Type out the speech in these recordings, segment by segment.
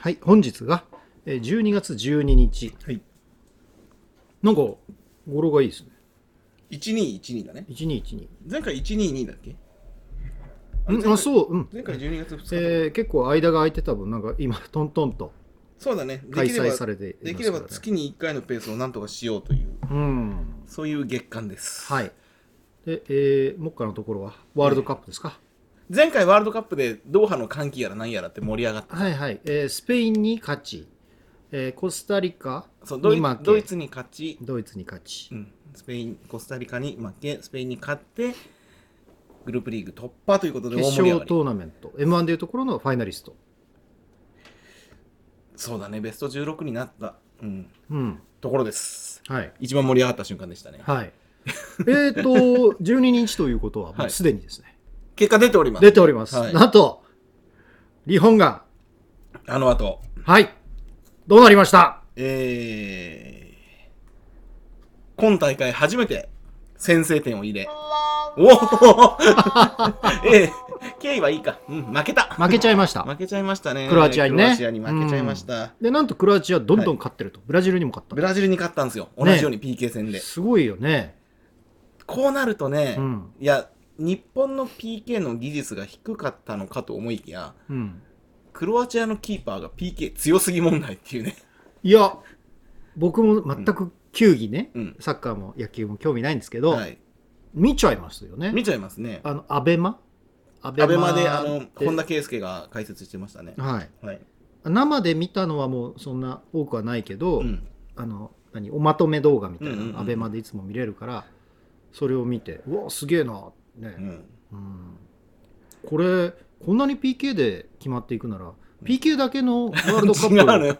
はい、本日がえー12月12日。はい。なんか、語呂がいいですね。1212だね。1212。前回122だっけ？うん、あ、そう、うん。前回12月2日。えー結構間が空いてた分、なんか今、トントンとそうだね。開できれば催されてね。できれば月に1回のペースをなんとかしようという、うん。そういう月間です。はい。で、えー、目下のところは、ワールドカップですか？前回ワールドカップでドーハの歓喜やら何やらって盛り上がった。はいはい。えースペインに勝ち、えーコスタリカそうドイに負けドイツに勝ち、ドイツに勝ちう。ん、スペイン、コスタリカに負け、スペインに勝って、グループリーグ突破ということで大決盛り上がり。勝トーナメント、M1 でいうところのファイナリスト。そうだね、ベスト16になった、うん、うん。ところです。はい。一番盛り上がった瞬間でしたね。はい。えっと、12日ということは、もはいうすでにですね、結果出ております。出ております。はいなんと、日本が、あの後、はい、どうなりました？えー、今大会初めて先制点を入れ、おお ええ経緯はいいか。うん、負けた。負けちゃいました。負けちゃいましたね。クロアチアにねクロアチアに負けちゃいました。で、なんとクロアチアどんどん勝ってると。ブラジルにも勝ったブ。ラジルに勝ったんですよ。同じように PK 戦で。すごいよね。こうなるとね、うんいや、日本の PK の技術が低かったのかと思いきや、うん。クロアチアのキーパーが PK 強すぎ問題っていうね。いや、僕も全く球技ね、うんサッカーも野球も興味ないんですけど、はい。見ちゃいますよね。見ちゃいますね。あの、アベマ？アアベマで、あの、で本田圭佑が解説してましたね。はい。はい。生で見たのはもうそんな多くはないけど、うん。あの何？おまとめ動画みたいなうんうんうんのアベマでいつも見れるからそれを見てうわすげえなね、うん。うんこれこんなに PK で決まっていくなら PK だけのワールドカッ よ。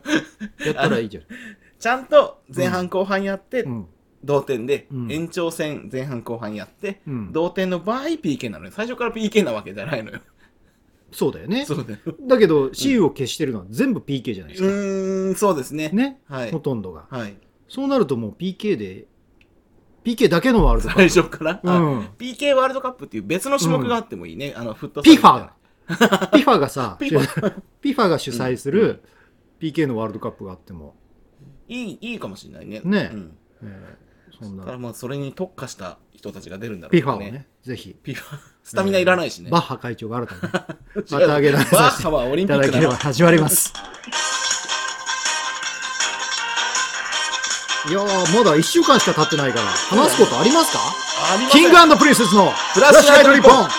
プやったらいいじゃん、ちゃんと前半後半やって、うん同点で、うん延長戦前半後半やって、うん同点の場合 PK なのよ。最初から PK なわけじゃないのよ。そうだよねそうだよ。だけど CU を消してるのは全部 PK じゃないですうか、ーん、そうですね。ね、はいほ。とんどがはい。そうなるともう PK で PK だけのワールドカ最ップ。初から、うん。あ PK ワールドカップっていう別の種目があってもいいね。あの、フットサルみたいな。FIFA ピファがさ、ピファが主催する PK のワールドカップがあっても、いい、いいかもしれないね。ね。うん。えーそんな。だからまあ、それに特化した人たちが出るんだろうピファをね、ぜひ、ピファ。スタミナいらないしね。バッハ会長が新たにまたあげられさせてバッハはオリいンピックだろ。ただければ始まります。いやー、まだ1週間しか経ってないから、話すことありますか？ありませんキングプリンセスのフラッシュナイトリポンはい。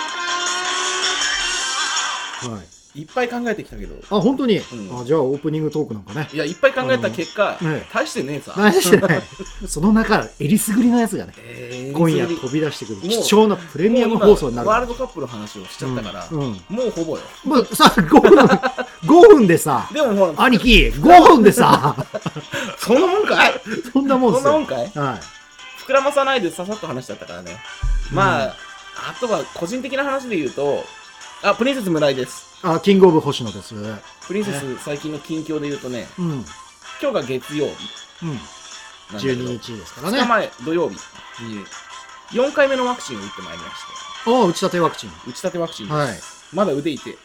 いっぱい考えてきたけど。あ、本当に、んあじゃあオープニングトークなんかね。いや、いっぱい考えた結果、うんね大してねえさ。何してない。その中、えりすぐりのやつがね、えー今夜飛び出してくるもう貴重なプレミアム放送になるもう今ワールドカップの話をしちゃったから、うんうんもうほぼよ。もうさ、5分、5分でさ、でもほら、兄貴、5分でさ、そんなもんかい？そんなもん。そんなもんかい？はい。膨らまさないでささっと話しちゃったからね。まあ、あとは個人的な話で言うと、あ、プリンセス村井です。あ、キングオブ星野です。うん。プリンセス最近の近況で言うとね、うん。今日が月曜日なんだけど、12日ですから2ね。あ日前土曜日に4回目のワクチンを打ってまいりまして、あ、打ち立てワクチン。打ち立てワクチンです。はいまだ腕いて。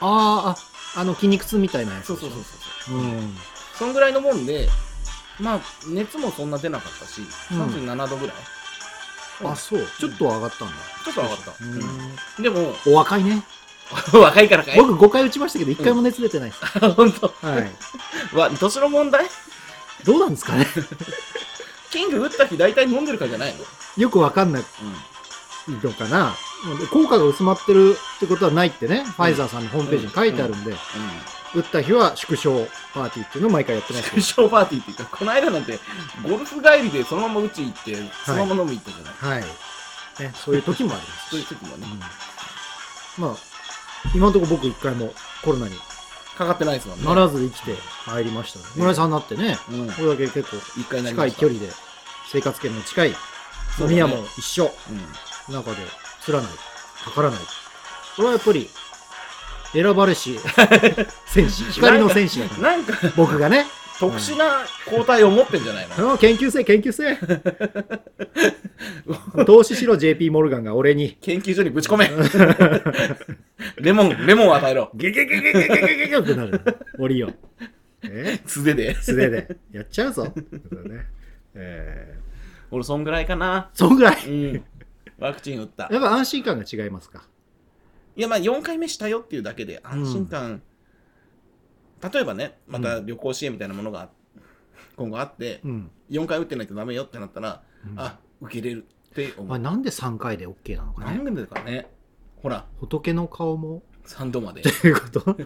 ああ、あ、あの筋肉痛みたいなやつ。そうそうそうそう。うん。そんぐらいのもんで、まあ、熱もそんな出なかったし、うん37度ぐらい。あ、そう。ちょっと上がったんだ。ちょっと上がった。うんうんでも、お若いね。若いからかい僕5回打ちましたけど、1回も熱出てないです。本当。はい。わ、年の問題？どうなんですかね？キング打った日大体飲んでるからじゃないの？よくわかんないのかな。効果が薄まってるってことはないってね、ファイザーさんのホームページに書いてあるんで、打った日は縮小パーティーっていうのを毎回やってますけ優勝パーティーって言ったこの間なんて、ゴルフ帰りでそのままうち行って、そのまま飲み行ったじゃない、ど。はい。ね、そういう時もあります そういう時もね、うんまあ、今のところ僕一回もコロナにかかってないですもんね。ならず生きてまいりましたね。村井さんになってね、うん。これだけ結構一回なりました。近い距離で生活圏の近い飲み屋も一緒うん。中でつらない、かからない。これはやっぱり選ばれし 戦士、光の戦士だから。なんか、僕がね、特殊な抗体を持ってんじゃないの？うん研究せ研究せ投資しろ JP モルガンが俺に研究所にぶち込め レモン、レモンを与えろ。ゲゲゲゲゲゲゲゲゲってなる。オリオン。え素手で。素手で。やっちゃうぞ。ね。え俺、そんぐらいかな。ー、そんぐらい。うん。ワクチン打った。やっぱ安心感が違いますか。いや、まあ、4回目したよっていうだけで安心感、例えばね、また旅行支援みたいなものが今後あって、うん。4回打ってないとダメよってなったら、うんあ、受け入れるって思う。まあ、なんで3回で OK なのかね。なんでだかね。ほら、仏の顔も。3度までっ。ていうこと？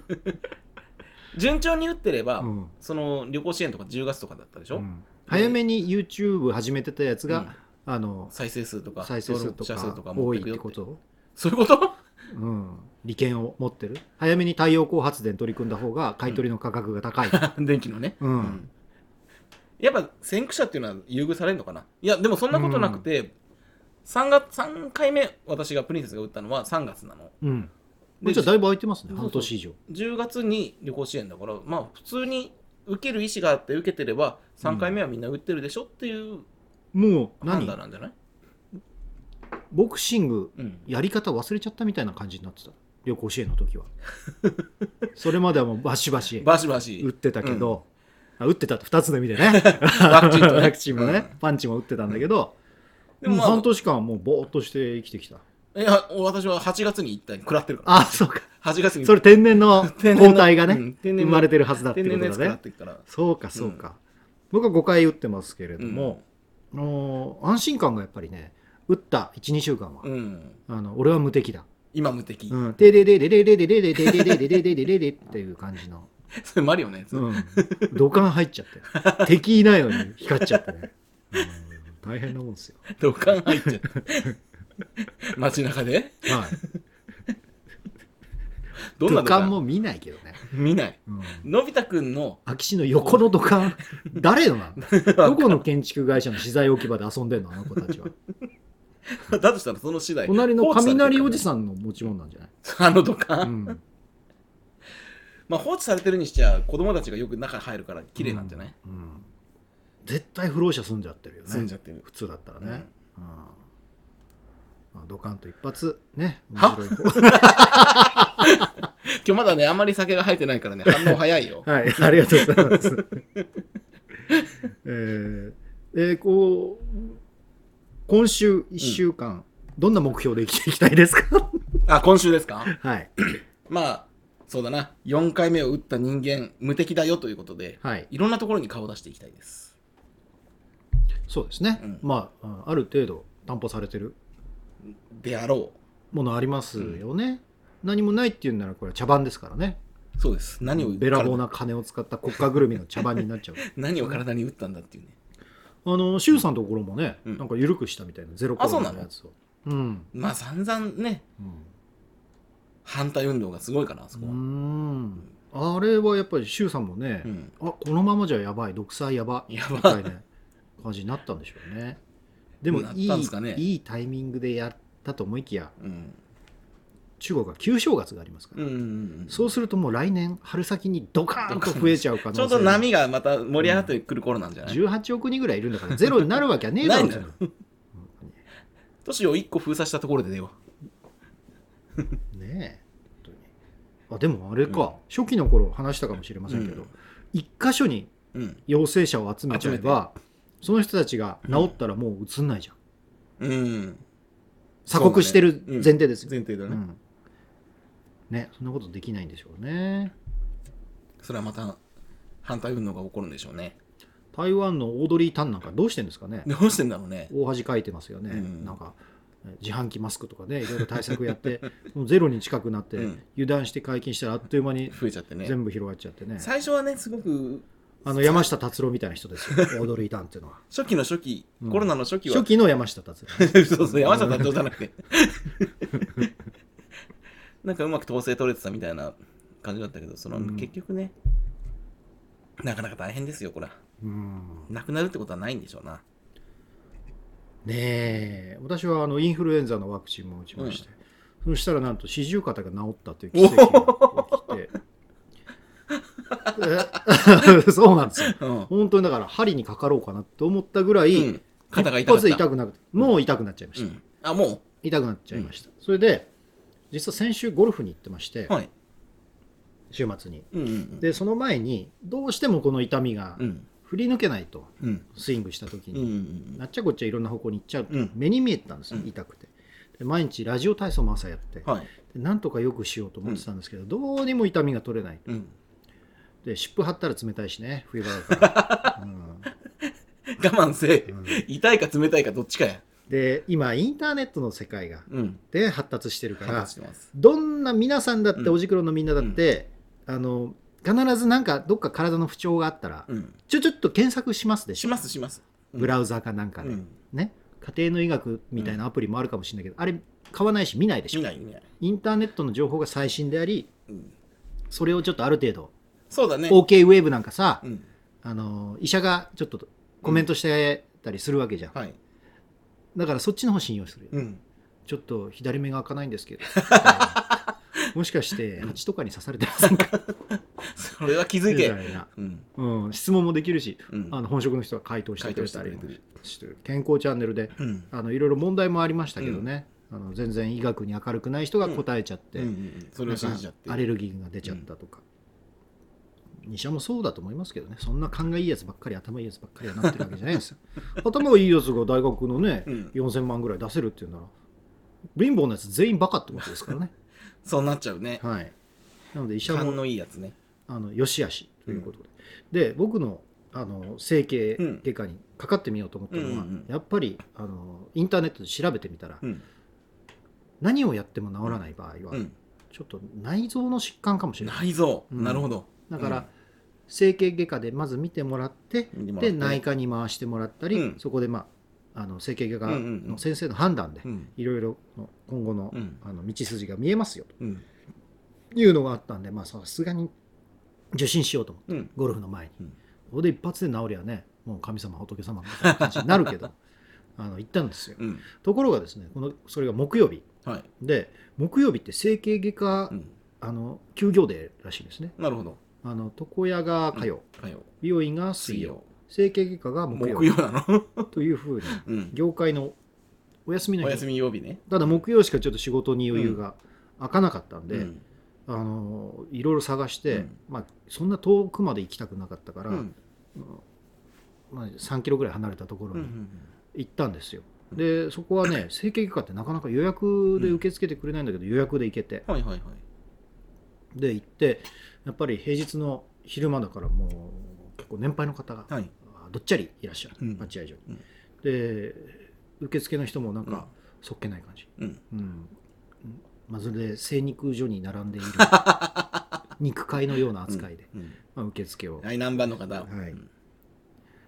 順調に打ってれば、うんその旅行支援とか10月とかだったでしょ、うん早めに YouTube 始めてたやつが、うんあの再生数とか再生数と登録者数とかか多いってこと、そういうこと？うん、利権を持ってる。早めに太陽光発電取り組んだ方が買い取りの価格が高い、電気のね、うん。やっぱ先駆者っていうのは優遇されるのかな？いやでもそんなことなくて、3, 月3回目私がプリンセスが打ったのは3月なの。うん、でじゃあだいぶ空いてますね。半年以上。10月に旅行支援だからまあ普通に受ける意思があって受けてれば3回目はみんな打ってるでしょっていうもう判何断なんじゃない、ボクシングうん、やり方忘れちゃったみたいな感じになってた。旅行支援の時は。それまではもうバシバシバシバシ。打ってたけど、あ打ってたって2つの意味でね。ワクチンとね。ワクチンもね、パンチも打ってたんだけど、でもまあ半年間はもうぼーっとして生きてきた。いや私は8月に一体食らってるから。あそうか。8月に。それ天然の抗体がね、生まれてるはずだって天ことだね。そうかそうか、僕は5回打ってますけれども、あのー安心感がやっぱりね打った12週間は、うん。あの俺は無敵だ。今無敵、うん。でででででででででででででででででっていう感じの。それマリオのやつ、うん。土管入っちゃって。敵いないのに光っちゃってね、うん。大変なもんですよ。土管入っちゃった街中で？はい。どんな土管？も見ないけどね、見ない。うん、のび太くんの？空き地の横の土管？誰のなのどこの建築会社の資材置き場で遊んでんのあの子たちは だとしたらその次第隣の雷おじんさんの持ち物なんじゃない、あの土管、うん、まあ放置されてるにしちゃ子供たちがよく中入るから綺麗なんじゃない、うん。絶対不老者住んじゃってるよね。住んじゃってる。普通だったらね、うん。まあ、ドカンと一発ね面は白い。方 今日まだねあんまり酒が入ってないからね反応早いよ。はいありがとうございます。えーえーこう今週1週間、どんな目標で生きていきたいですか？あ今週ですか？はい。まあそうだな。4回目を打った人間無敵だよということではい。いろんなところに顔を出していきたいです。そうですね、うん。まああある程度担保されてるであろものありますよね、何もないっていうんならこれは茶番ですからね。うそうです。何をべらぼうな金を使った国家ぐるみの茶番になっちゃう。何を体に打ったんだっていうねあの周さんのところもね、うん。なんか緩くしたみたいなゼロコロナのやつを。うん。まあ散々ね反対運動がすごいからあそうこは。ん。あれはやっぱり周さんもね、うん。あこのままじゃやばい独裁やばやば。みたいな感じになったんでしょうね。でもなっいいたんですかね。いいタイミングでやったと思いきやうん中国は旧正月がありますから、うんうんうん。そうするともう来年春先にドカーンと増えちゃう可能性ちょうど波がまた盛り上がってくる頃なんじゃない、18億人ぐらいいるんだからゼロになるわけはねえだろ。都市を1個封鎖したところで出よねえ。あでもあれか、初期の頃話したかもしれませんけど、うん。一箇所にううん。陽性者を集めちゃえばその人たちが治ったらもう移んないじゃん、うん。鎖国してる前提ですよ、前提だね、うんねそんなことできないんでしょうね。それはまた反対運動が起こるんでしょうね。台湾のオードリー・タンなんかどうしてんですかね。どうしてんだろうね。大恥かいてますよね、うん。なんかえ自販機マスクとかねいろいろ対策やって ゼロに近くなって、うん。油断して解禁したらあっという間に増えちゃってね。全部広がっちゃってね。最初はねすごくあの山下達郎みたいな人ですよ。オードリー・タンっていうのは。初期の初期、うん。コロナの初期は。初期の山下達郎。そうそう山下達郎じゃなくてなんかうまく統制取れてたみたいな感じだったけどその、うん。結局ねなかなか大変ですよこれ。はうん。なくなるってことはないんでしょうな。ねえ。私はあのインフルエンザのワクチンも打ちまして、そしたらなんと四十肩が治ったという奇跡が起きて。え？そうなんですよ。うん、本当にだから針にかかろうかなと思ったぐらい、うん。肩が一痛くなもう痛くなっちゃいました、うん、あも痛くなっちゃいました、それで実は先週ゴルフに行ってまして、はい。週末にうんうんでその前にどうしてもこの痛みがうん。うん。振り抜けないとうん。スイングした時うんうに、んなっちゃこっちゃいろんな方向に行っちゃうと、うん目に見えてたんですよ、うん痛くてで毎日ラジオ体操も朝やって、はい。でなんとかよくしようと思ってたんですけど、どうにも痛みが取れないうん。で湿布貼ったら冷たいしね冬場だから、うん我慢せえうん。痛いか冷たいかどっちかや。で今インターネットの世界がうん。で発達してるから。どんな皆さんだって、うんおじくろのみんなだって、あの必ずなんかどっか体の不調があったら、うん。ちょちょっと検索しますでしょしますします。ブラウザかなんかで、うん。ね家庭の医学みたいなアプリもあるかもしれないけど、あれ買わないし見ないでしょ見ない見ない。インターネットの情報が最新でありうん。それをちょっとある程度、そうだね。OK ウェーブなんかさ、うん。あの医者がちょっとコメントしてたりするわけじゃん、はい。だからそっちの方信用するよ、うん。ちょっと左目が開かないんですけど。もしかして蜂とかに刺されてませんか？それは気づいみて。たいな、うん。うん、質問もできるし、うん。あの本職の人が回答してくれたり健康チャンネルでうん。あのいろいろ問題もありましたけどね、あの全然医学に明るくない人が答えちゃって。アレルギーが出ちゃったとか、医者もそうだと思いますけどねそんな勘がいいやつばっかり頭いいやつばっかりはなってるわけじゃないんですよ 頭がいいやつが大学のね、うん4000万ぐらい出せるっていうなら貧乏なやつ全員バカってことですからね そうなっちゃうね。はいなので医者も勘のいいやつね。あのよしあしということで、で僕のあの整形外科にかかってみようと思ったのは、うんうんうんやっぱりあのインターネットで調べてみたら、うん。何をやっても治らない場合は、うん。ちょっと内臓の疾患かもしれない内臓。うんなるほど。だから、うん整形外科でまず見てもらってで内科に回してもらったり、うんそこで、まあ、あの整形外科の先生の判断でうん。いろいろ今後の,、うんあの道筋が見えますようん。というのがあったんで、まあ、さすがに受診しようと思ってうん。ゴルフの前に、うんここで一発で治りゃねもう神様仏様みたいな感じになるけど あの行ったんですようん。ところがですねこのそれが木曜日はい。で木曜日って整形外科、うん。あの休業デーらしいですねなるほど。あの床屋が火曜、火曜。美容院が水曜水曜。整形外科が木曜木曜なの？というふうにうん。業界のお休みの日お休み曜日ね。ただ木曜しかちょっと仕事に余裕が開かなかったんで、うん。あのいろいろ探して、うんまあ、そんな遠くまで行きたくなかったから、うん。まあ、3キロぐらい離れたところにうん。行ったんですよ、でそこはね 整形外科ってなかなか予約で受け付けてくれないんだけど、予約で行けてはいはいはい。で行ってやっぱり平日の昼間だからもう結構年配の方がはい。どっちゃりいらっしゃる、うん。待合所に、うん。で受付の人もなんうん。かそっけない感じ、うん。うん。まあ、それで精肉所に並んでいる 肉塊のような扱いで、うん。まあ、受付を。はい、何番の方。はい。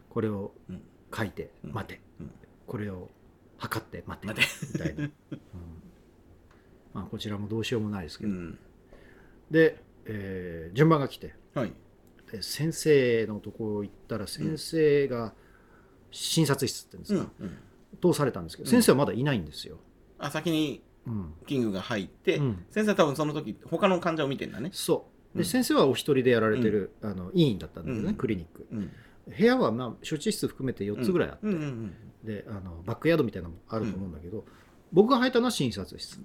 これをうん。書いてうん。待て、うん。これを測って待て。待て。みたいな、うん。まあ、こちらもどうしようもないですけど、うん。で、えー順番が来て。はい。で先生のところ行ったら先生が診察室ってんですうか、ん。うん。通されたんですけど、うん先生はまだいないんですよ、あ、先にうん、キングが入って、うん。先生は多分その時、他の患者を見てんだね。そう。で、うん。先生はお一人でやられてる、あの医院だったんだけどね、うん。クリニック。うん。部屋はまあ処置室含めて4つぐらいあって。であのバックヤードみたいなのもあると思うんだけど、僕が入ったのは診察室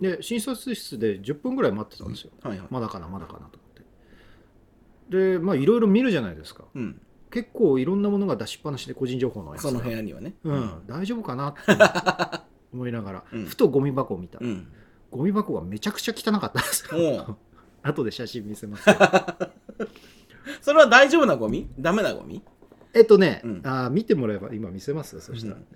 で診察室で10分ぐらい待ってたんですよ、はいはい。まだかなまだかなと思って。でまあいろいろ見るじゃないですか。うん。結構いろんなものが出しっぱなしで個人情報のやつ。がその部屋にはね。うん、大丈夫かなって思いながら、うん。ふとゴミ箱を見た、うん。ゴミ箱がめちゃくちゃ汚かったんですよ。後で写真見せます それは大丈夫なゴミ？ダメなゴミ？えっとね、うん。あー見てもらえば今見せますそしたら、うん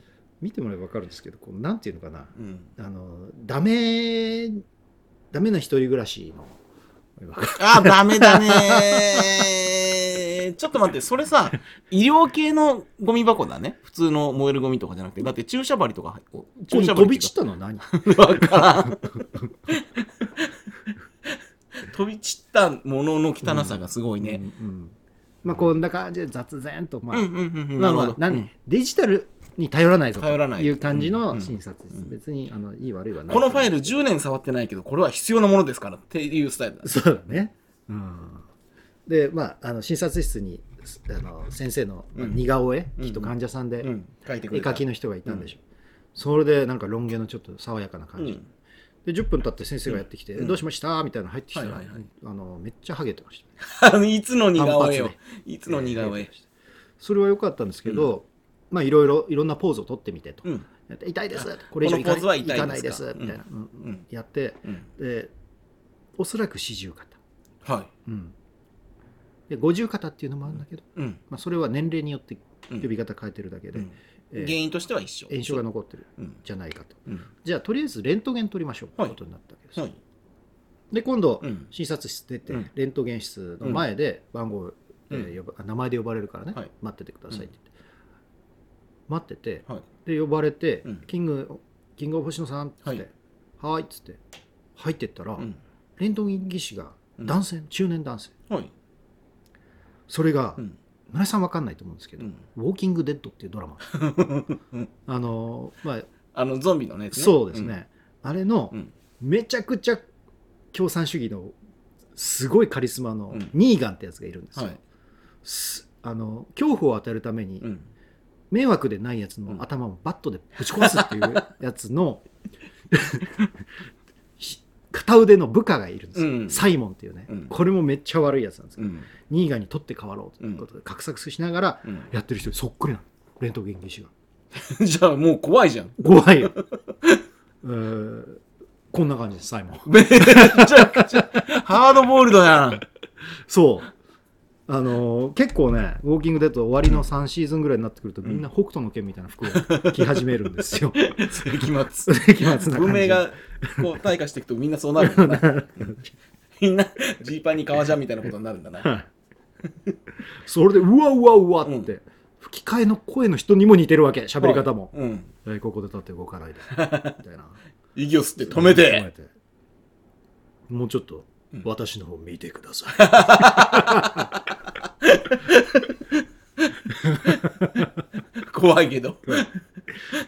見てもらえば分かるんですけどこうなんていうのかなうん。あのダメダメな一人暮らしのあ、ダメだねちょっと待って、それさ、医療系のゴミ箱だね。普通の燃えるゴミとかじゃなくて。だって注射針とか注射針飛び散ったのは何？わからん。飛び散ったものの汚さがすごいね。うんうんまあこんな感じで雑然とまあ、なるほど。何デジタルに頼らないぞとい。いう感じうん。のうん。診察です、うん。別にあのいい悪いはない。このファイル10年触ってないけど、これは必要なものですからっていうスタイルだ。そうだね、うん、でまああの診察室にあの先生の、似顔絵、うん。きっと患者さんで、うん。書いてく絵。描きの人がいたんでしょ。う、それでなんかロン毛のちょっと爽やかなう感じ、ん。で10分経って先生がやってきて「うん。どうしました?」みたいなの入ってきたら、はいはいはい。あのめっちゃハゲてました。いつの似顔絵よ単発いつの似顔絵。それは良かったんですけど、まあいろいろいろんなポーズを取ってみてと、うん。痛いです。これ以上いかこのポーズは痛いいか？ないです。みたいな、うん。うん。うん。やってうん。でおそらく四十肩、はい。うん、で五十肩っていうのもあるんだけど、うん。まあ、それは年齢によってうん。呼び方変えてるだけで、うん。えー原因としては一緒。炎症が残ってるうん。じゃないかと。うん。じゃあとりあえずレントゲン取りましょうとはい。いうことになったわけです、はい。で今度、うん。診察室出て、うん。レントゲン室の前で番号、えーうん呼ばあ名前で呼ばれるからね、はい。待っててくださいって言って、待っててはい。で呼ばれて、うん。キングキングオブ星野さんっつって、ははいい、っつって入ってったら、うん。レントゲン技師が男性、中年男性。はい。それが、うん。村井さんわかんないと思うんですけど、うん。ウォーキングデッドっていうドラマ。あのまああのゾンビのねそうですね、あれのうん。めちゃくちゃ共産主義のすごいカリスマのうん。ニーガンってやつがいるんですよ、はい。すあの恐怖を与えるためにうん迷惑でないやつの頭をバットでぶち壊すっていう やつのひ片腕の部下がいるんですよ、うん。サイモンっていうね、うん。これもめっちゃ悪いやつなんですよ、うん。ニーガンに取って代わろうと。いうことで画策しながらうん。やってる人にそっくりなの。レントゲン技師が。じゃあもう怖いじゃん。怖いよ。えーこんな感じですサイモン。めちゃくちゃハードボールドやん。そう。あのー結構ね、ウォーキングデッド終わりの3シーズンぐらいになってくると、みんな北斗の拳みたいな服を 着始めるんですよ。世紀末世紀末な。文明がこう退化していくとみんなそうなるんだな。みんなジーパンに革ジャンみたいなことになるんだな。はい。それで、うわうわうわって、吹き替えの声の人にも似てるわけ、喋り方も。うん。えーここで立って動かないで。みたいな。息を吸って止めて。もうちょっと。うん私の方見てください。怖いけど。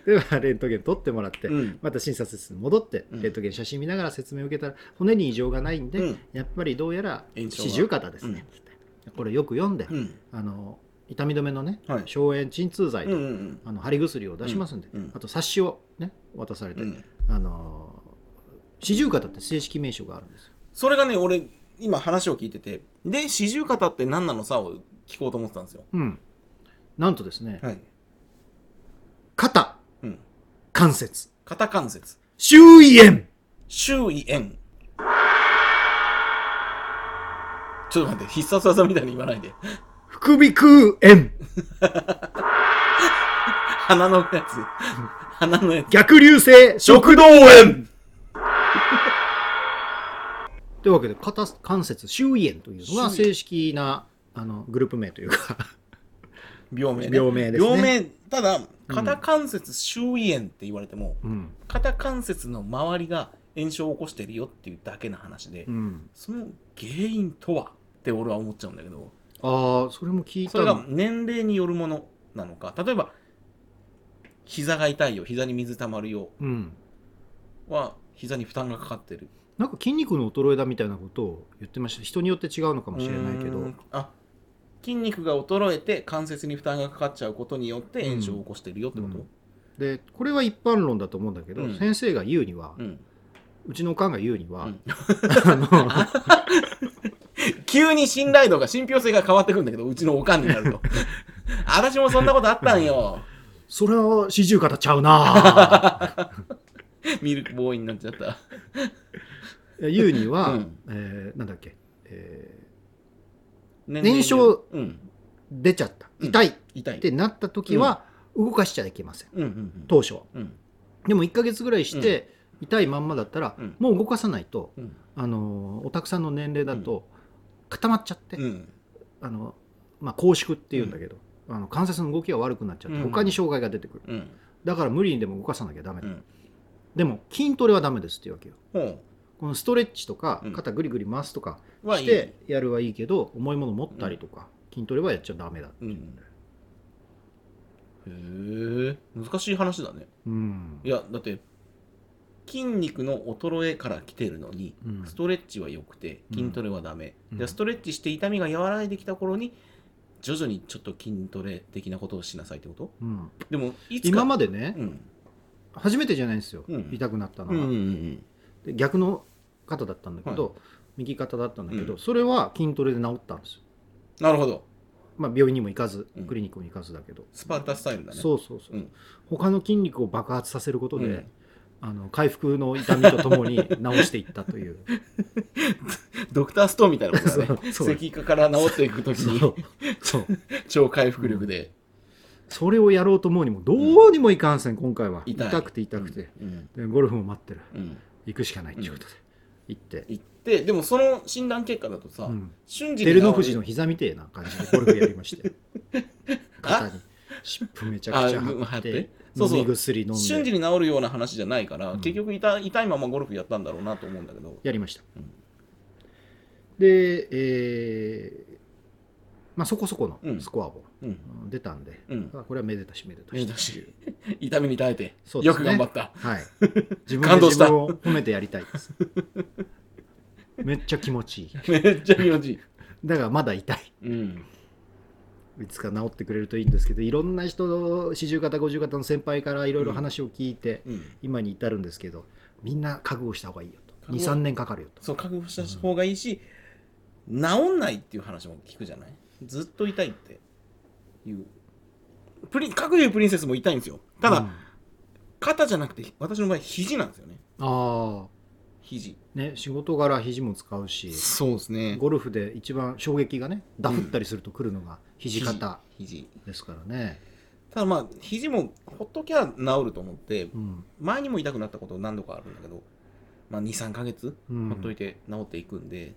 ではレントゲン取ってもらって、うん。また診察室に戻って、うん。レントゲン写真見ながら説明を受けたら骨に異常がないんで、うん。やっぱりどうやら四十肩ですね、つってこれよく読んで、うん。あの痛み止めのね、はい。消炎鎮痛剤と、うんうんあの貼り薬を出しますんで、うん。うん。あと冊子をね渡されて、うん。あの四十肩って正式名称があるんですよそれがね俺今話を聞いててで四十肩って何なのさを聞こうと思ってたんですよ。うん。なんとですね、はい。肩。うん。関節。肩関節。周囲炎周囲炎ちょっと待って必殺技みたいに言わないで。副鼻腔炎。鼻のやつ。鼻のやつ。逆流性食道炎というわけで肩関節周囲炎というのが正式なあのグループ名というか。病名ね。病名ですね。病名。ただ肩関節周囲炎って言われても、うん、肩関節の周りが炎症を起こしてるよっていうだけの話で、うん、その原因とはって俺は思っちゃうんだけど。ああそれも聞いそれが年齢によるものなのか。例えば膝が痛いよ膝に水たまるよ。うん。は膝に負担がかかってるなんか筋肉の衰えだみたいなことを言ってました。人によって違うのかもしれないけど。あ筋肉が衰えて関節に負担がかかっちゃうことによって炎症を起こしてるよってこと、うん。でこれは一般論だと思うんだけど、うん。先生が言うには、ううんちのおかんが言うには、急に信頼度が信憑性が変わってくるんだけどうちのおかんになると。私もそんなことあったんよ。それは四十肩ちゃうなミルクボーイになっちゃった言うには、うん。えーなんだっけ、え年齢に燃焼うん。ー出ちゃった。うん。痛い。っ痛い。てなった時は、動かしちゃいけません。うんうんうん。当初は。うん。でも1ヶ月ぐらいして、痛いまんまだったら、うん。もう動かさないと、うん。あのーおたくさんの年齢だと固まっちゃって、うん。あのまあ、拘縮っていうんだけど、あの関節の動きが悪くなっちゃってうん。他に障害が出てくる、うん。だから無理にでも動かさなきゃダメだ、うん。でも筋トレはダメですっていうわけよ。ほこのストレッチとかうん。肩ぐりぐり回すとかうはい。いしてやるはいいけど重いもの持ったりとか、筋トレはやっちゃダメだっていう。ん。へえ。難しい話だね。うん。いやだって筋肉の衰えから来てるのに、うん。ストレッチは良くてうん。筋トレはダメ、うん。じゃあストレッチして痛みが和らいできた頃に徐々にちょっと筋トレ的なことをしなさいってこと？うん。でもいつか今までね、うん。初めてじゃないんですよ、うん。痛くなったのは、うんうんうん。で逆の肩だったんだけど、は右肩だったんだけど、うん。それは筋トレで治ったんですよ、なるほど。まあ、病院にも行かずうん。クリニックにも行かずだけど、スパルタスタイルだね。そうそうそう、うん。他の筋肉を爆発させることで、うん。あの回復の痛みとともに治していったという。ドクターストーンみたいなことだね。そ うそう。石化から治っていくときに。そうそう。超回復力で。それをやろうと思うにもどうにもいかんせん今回は。痛い。痛くて痛くて、うん。でゴルフも待ってる。うん。行くしかないっていうことで、行って、行って、でもその診断結果だとさ、うん。瞬時に照ノ富士の膝みてえな感じでゴルフやりまして。肩に。湿布めちゃくちゃあ貼っ貼って。てそうそう。飲み薬飲ん瞬時でに治るような話じゃないから、うん。結局痛い痛いままゴルフやったんだろうなと思うんだけど、やりました、うん。で、えーまあ、そこそこのスコアも出たんで、うん。あこれはめでたしめでたし。めでたし。痛みに耐えて、そうですね。よく頑張った。はい。自分で自分を褒めてやりたいです。めっちゃ気持ちいい。めっちゃ気持ちいい。だからまだ痛い。うん。いつか治ってくれるといいんですけどいろんな人四十肩五十肩の先輩からいろいろ話を聞いて、うん。今に至るんですけどみんな覚悟した方がいいよと。覚悟。23年かかるよと。そう、覚悟した方がいいし、治んないっていう話も聞くじゃない？ずっと痛いっていう。プリン、各いうプリンセスも痛いんですよ。ただ、うん肩じゃなくて、私の場合、肘なんですよね。あ肘。あね仕事柄肘も使うしそうですね。ゴルフで一番衝撃がねダフったりすると来るのが肘肩肘。ですからね、ただまあ、肘もほっときゃ治ると思って、うん前にも痛くなったこと何度かあるんだけど、まあ、2、3ヶ月うんほっといて治っていくんで、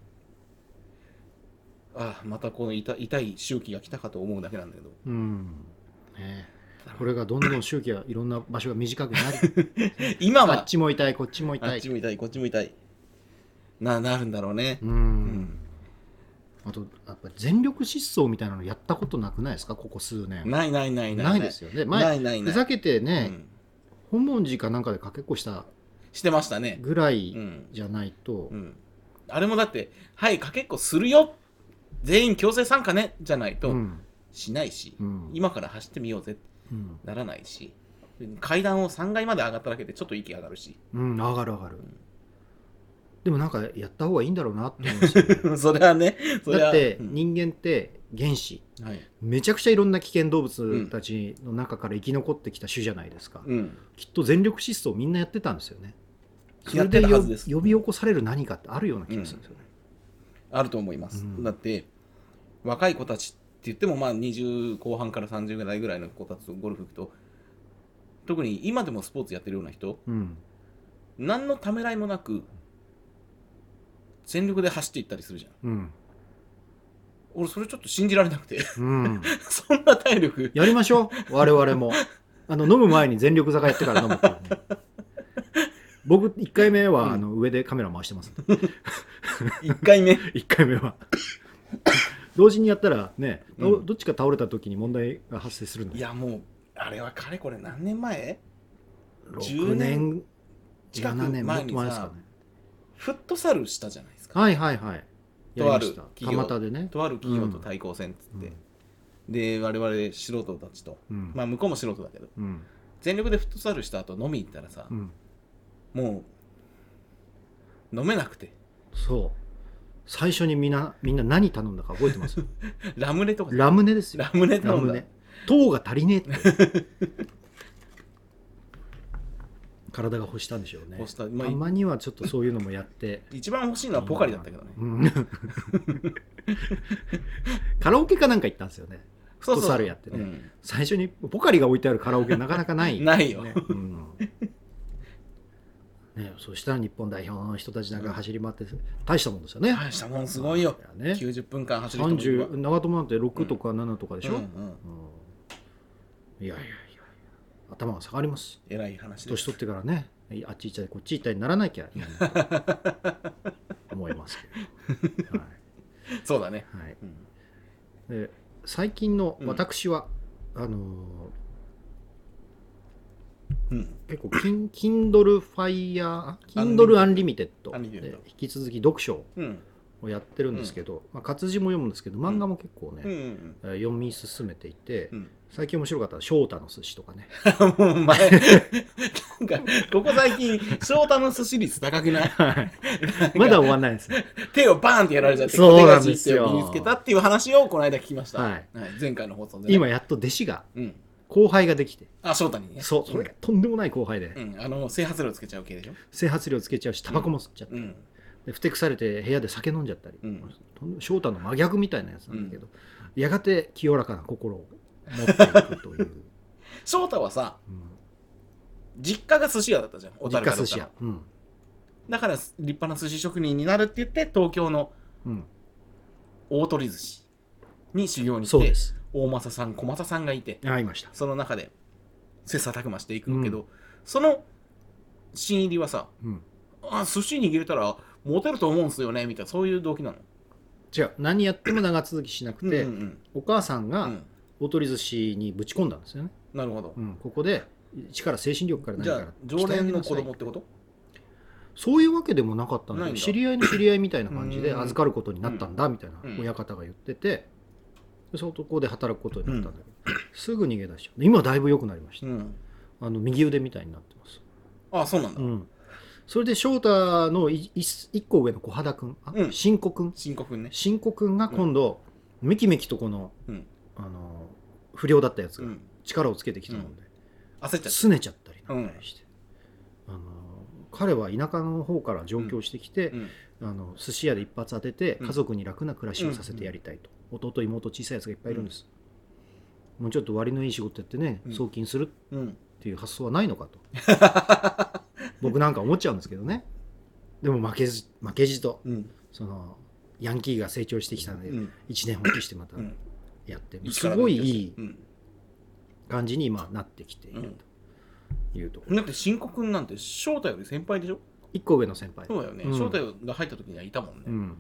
ああ、またこの痛痛い周期が来たかと思うだけなんだけど、うんね、これがどんどん周期がいろんな場所が短くなり 今あはっちも痛いこっちも痛いあっちも痛い、こっちも痛い。な、なるんだろうね。うん、うんあとやっぱ全力疾走みたいなのやったことなくないですか？ここ数年ないないないない。ないですよね前ないないない。ふざけてうね、ん本門寺かなんかでかけっこしたしてましたね。ぐらいうん。じゃないと、うん。あれもだって、はい、かけっこするよ全員強制参加ねじゃないとうん。しないし、うん。今から走ってみようぜ。うん。ならないし、階段を3階まで上がっただけでちょっと息上がるし、うん、上がる上がる、でもなんかやった方がいいんだろうなって思うんですよ。ね それはね、それは。だってうん。人間って原始。はい。めちゃくちゃいろんな危険動物たちの中から生き残ってきた種じゃないですか、うん。きっと全力疾走みんなやってたんですよね。それで呼び起こされる何かってあるような気がするんですよね、あると思います。うん。だって、若い子たちって言っても、まあ20後半から30代ぐらいの子たちとゴルフ行くと、特に今でもスポーツやってるような人、うん。何のためらいもなく、全力で走っていったりするじゃん。うん。俺、それちょっと信じられなくて、うん、そんな体力、やりましょう。我々も。あの飲む前に全力坂やってから飲むっていうね僕1回目は、うん。あの上でカメラ回してます。1回目、1回目は。同時にやったらね、どうん。どっちか倒れた時に問題が発生するんでいやもう、あれはかれこれ何年前？6年？近く7年？もっ前にさと前ですかね。フットサルしたじゃないですか。はいはいはい。とある企業。でね。とある企業と対抗戦っつって、で我々素人たちと、うん。まあ向こうも素人だけど。うん。全力でフットサルした後飲み行ったらさう、んもう飲めなくて。そう。最初にみんなみんな何頼んだか覚えてます？ラムネとか。ラムネですよ。ラムネ頼んだ。ラムネ。糖が足りねえって。体が欲したんでしょうね。欲した。まあたまにはちょっとそういうのもやって、一番欲しいのはポカリだったけどね、うん。カラオケかなんか行ったんですよね。フットサルやってね。うん。最初にポカリが置いてあるカラオケなかなかないないよ。ねうんね、そしたら日本代表の人たちなんか走り回って大したもんですよね。大したもんすごいよ、ね。90分間走る人もいるわ。30長友なんて6とか7とかでしょ、うんうんうん。いやいやいや頭が下がります。偉い話年取ってからね。あっち行ったりこっち行ったりならなきゃ 思いますけど、はい。そうだね、はい、うん。で最近のうん。私は、あのーうん、結構 Kin- Kindle Fire Kindle Unlimited アンリミテッドで引き続き読書をやってるんですけど、まあ、活字も読むんですけど漫画も結構ね、うん。読み進めていて、うん。最近面白かったのは将太の寿司とかね。もう前、なんか、ここ最近、翔太の寿司率高くない？まだ終わんないですね。手をバーンってやられちゃって、そうなんですよ。手が身につけたっていう話をこの間聞きました。はい。前回の放送で、ね。今やっと弟子がうん。後輩ができて。あ、翔太にね。そう。それがとんでもない後輩で、うん。あの、整髪料つけちゃう系でしょ？整髪料つけちゃうしタバコも吸っちゃって、うん。でふてくされて部屋で酒飲んじゃったり、うん。とんで翔太の真逆みたいなやつなんだけど、やがて清らかな心を持っていくという、翔太はさ、うん。実家が寿司屋だったじゃん。小実樽かどっかの。家寿司屋、うん。だから、立派な寿司職人になるって言って、東京のうん、大鳥寿司に修行に来て。そうで、す大政さん、小政さんがいて、あいました。その中で切磋琢磨していくけど、うその新入りはさ、うん。あ寿司握れたらモテると思うんすよねみたいなそういう動機なの？違う。何やっても長続きしなくて、うんうんお母さんがうん。大鳥寿司にぶち込んだんですよね、なるほど。うん、ここで力精神力から何から常連の子供ってこと？そういうわけでもなかったんだけど知り合いの知り合いみたいな感じでうん預かることになったんだみたいなうん。親方が言っててでそこで働くことになったんだけど、すぐ逃げ出しちゃう今だいぶ良くなりましたうん。あの右腕みたいになってます、あそうなんだ。うん、それで翔太の一個上の小肌君ん新子君深刻ね。新子君が今度、めきめきとこのうん。あの不良だったやつがうん。力をつけてきたもんで、焦っちゃった。拗ねちゃったりなんかして、あの彼は田舎の方から上京してきて、うん。あの寿司屋で一発当ててうん家族に楽な暮らしをさせてやりたいと、弟妹小さいやつがいっぱいいるんです、もうちょっと割のいい仕事やってね、うん送金するうん。っていう発想はないのかと 僕なんか思っちゃうんですけどねでも負けず負けじとうん。そのヤンキーが成長してきたので、うん。一年発起してまたうん。やって、一すごいいいうん。感じに今なってきているというところ、だって深刻なんて翔太より先輩でしょ？一個上の先輩そうだよね。うん翔太が入った時にはいたもんね。うん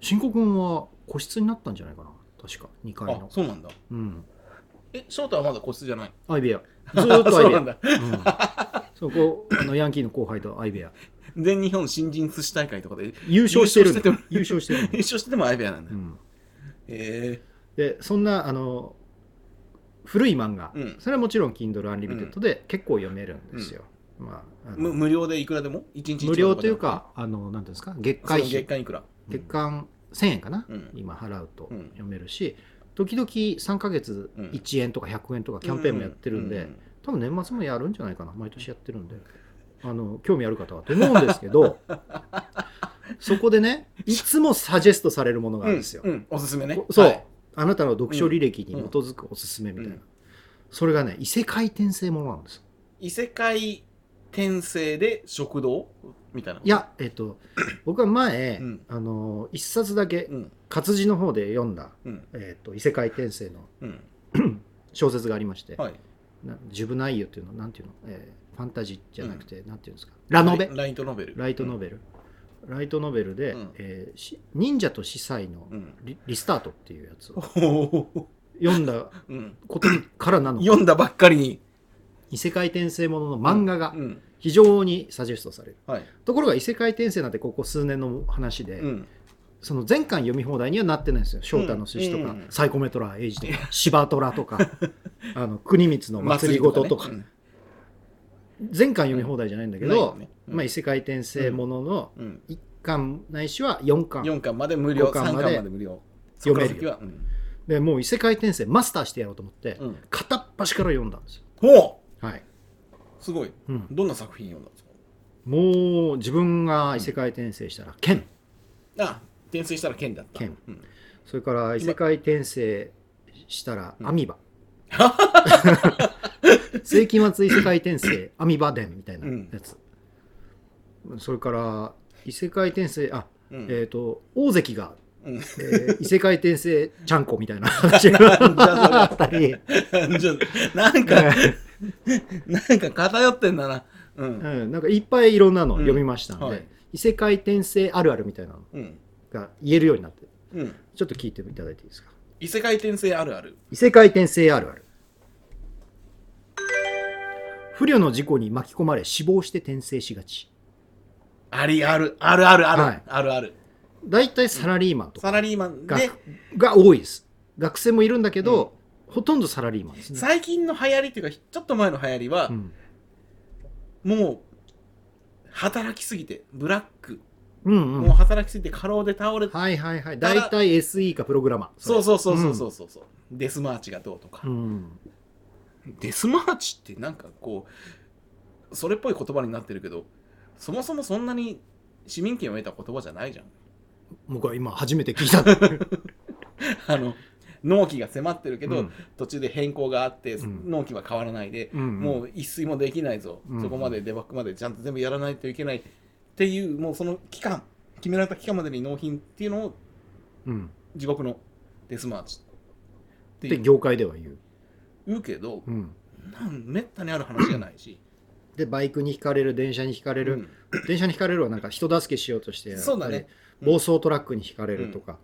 君は個室になったんじゃないかな。確か。2階あのそうなんだ。うん。え、翔太はまだ個室じゃない？アイベアずーっとアイベアそうなんだ。うん、そこあのヤンキーの後輩とアイベア全日本新人寿司大会とかで。優勝してる優勝してて優勝してる優勝しててもアイベアなんだ。うん、へでそんなあの古い漫画、うん。それはもちろん Kindle Unlimited で結構読めるんですよ、まああえ。むの無料でいくらでも？一日一無料というかあのなんていうんですか？月会会費月間いくら？月間1000円かな、うん。今払うとうん。読めるし、時々3ヶ月うん。1円とか100円とかキャンペーンもやってるんで、うう多分年末もやるんじゃないかな。毎年やってるんで。あの興味ある方はと思うんですけど そこでねいつもサジェストされるものがあるんですよ、うんうん。おすすめね。そう、はい。あなたの読書履歴に基づくおすすめみたいな、うん。それがね異世界転生ものなんです異世界転生で食堂みたいな。い、やえっと 僕は前、うんあの一冊だけうん。活字の方で読んだ、うん。えっと異世界転生のうん。小説がありまして、はい。なジブナイユっていうのなんていうの、えーファンタジーじゃなくて、なんていうんですか？ラノベ？ライトノベル。ライトノベル、ライトノベルで、うんえーし忍者と司祭のうん。リリスタートっていうやつをほ読んだうん。ことからなのか読んだばっかりに。異世界転生ものの漫画がうん。非常にサジェストされる、はい。ところが異世界転生なんてここ数年の話で、うん。その全巻読み放題にはなってないんですよ。翔太の寿司とか、うんサイコメトラエイジとか芝虎とか あの国光の祭りごととか。ね。全巻読み放題じゃないんだけど、まあ、異世界転生もののうん。うん。1巻ないしは4巻。4巻まで無料、3五巻まで。読めるでもう異世界転生マスターしてやろうと思って、うん。片っ端から読んだんですよ、すごい。うん、どんな作品読んだんですか？もう自分が異世界転生したら剣。あ、転生したら剣だった。剣。うん。それから異世界転生したらアミバ、世紀末異世界転生 アミバ伝みたいなやつ、それから異世界転生あ、うん。えっ、と大関が、うん。えー異世界転生ちゃんこみたいな 話があったり、なんか、なんか偏ってんだな。うん。うん、なんかいっぱいいろんなの読みましたんで、うんはい異世界転生あるあるみたいなのうん。が言えるようになってうん。ちょっと聞いていただいていいですか？異世界転生あるある。異世界転生あるある不慮の事故に巻き込まれ死亡して転生しがちありある、あるあるある、はいあるある。大体サラリーマンとかサラリーマンがで、が多いです学生もいるんだけど、ほとんどサラリーマンですね、最近の流行りっていうか、ちょっと前の流行りはう、ん。もう、働きすぎて、ブラック、うんうん。もう働きすぎて過労で倒れて、はいはいはい。大体 SE かプログラマー。そうそうそうそうそうそうそう、デスマーチがどうとか、うんデスマーチってなんかこう、それっぽい言葉になってるけど、そもそもそんなに市民権を得た言葉じゃないじゃん。僕は今初めて聞いたあの、納期が迫ってるけど、うん。途中で変更があって、うん。納期は変わらないで、うんもう一睡もできないぞ、うんそこまでデバッグまでちゃんと全部やらないといけないっていう、もうその期間、決められた期間までに納品っていうのをうん。地獄のデスマーチって業界では言う、言うけど、うん、なんめったにある話じゃないし、でバイクにひかれる電車にひかれる、うん。電車にひかれるはなんか人助けしようとしてそうだね。暴走トラックにひかれるとか、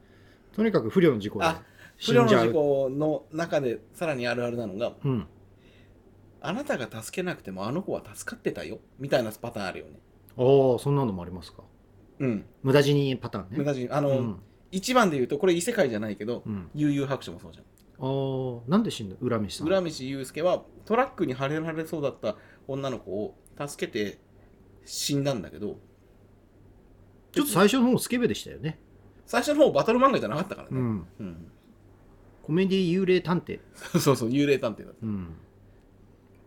とにかく不慮の事故で。あ不慮の事故の中でさらにあるあるなのが、うん、あなたが助けなくてもあの子は助かってたよ。みたいなパターンあるよね。ああそんなのもありますか？うん。無駄死にパターンね。無駄死に。あの、うん。一番で言うと、これ異世界じゃないけど、うん、悠々白書もそうじゃん。ああなんで死んだ？浦飯さん浦道祐介はトラックにはねられそうだった女の子を助けて死んだんだけど、ちょっと最初の方スケベでしたよね、最初の方バトル漫画じゃなかったからね。うん、うん。コメディ幽霊探偵、そうそう、幽霊探偵だっうん、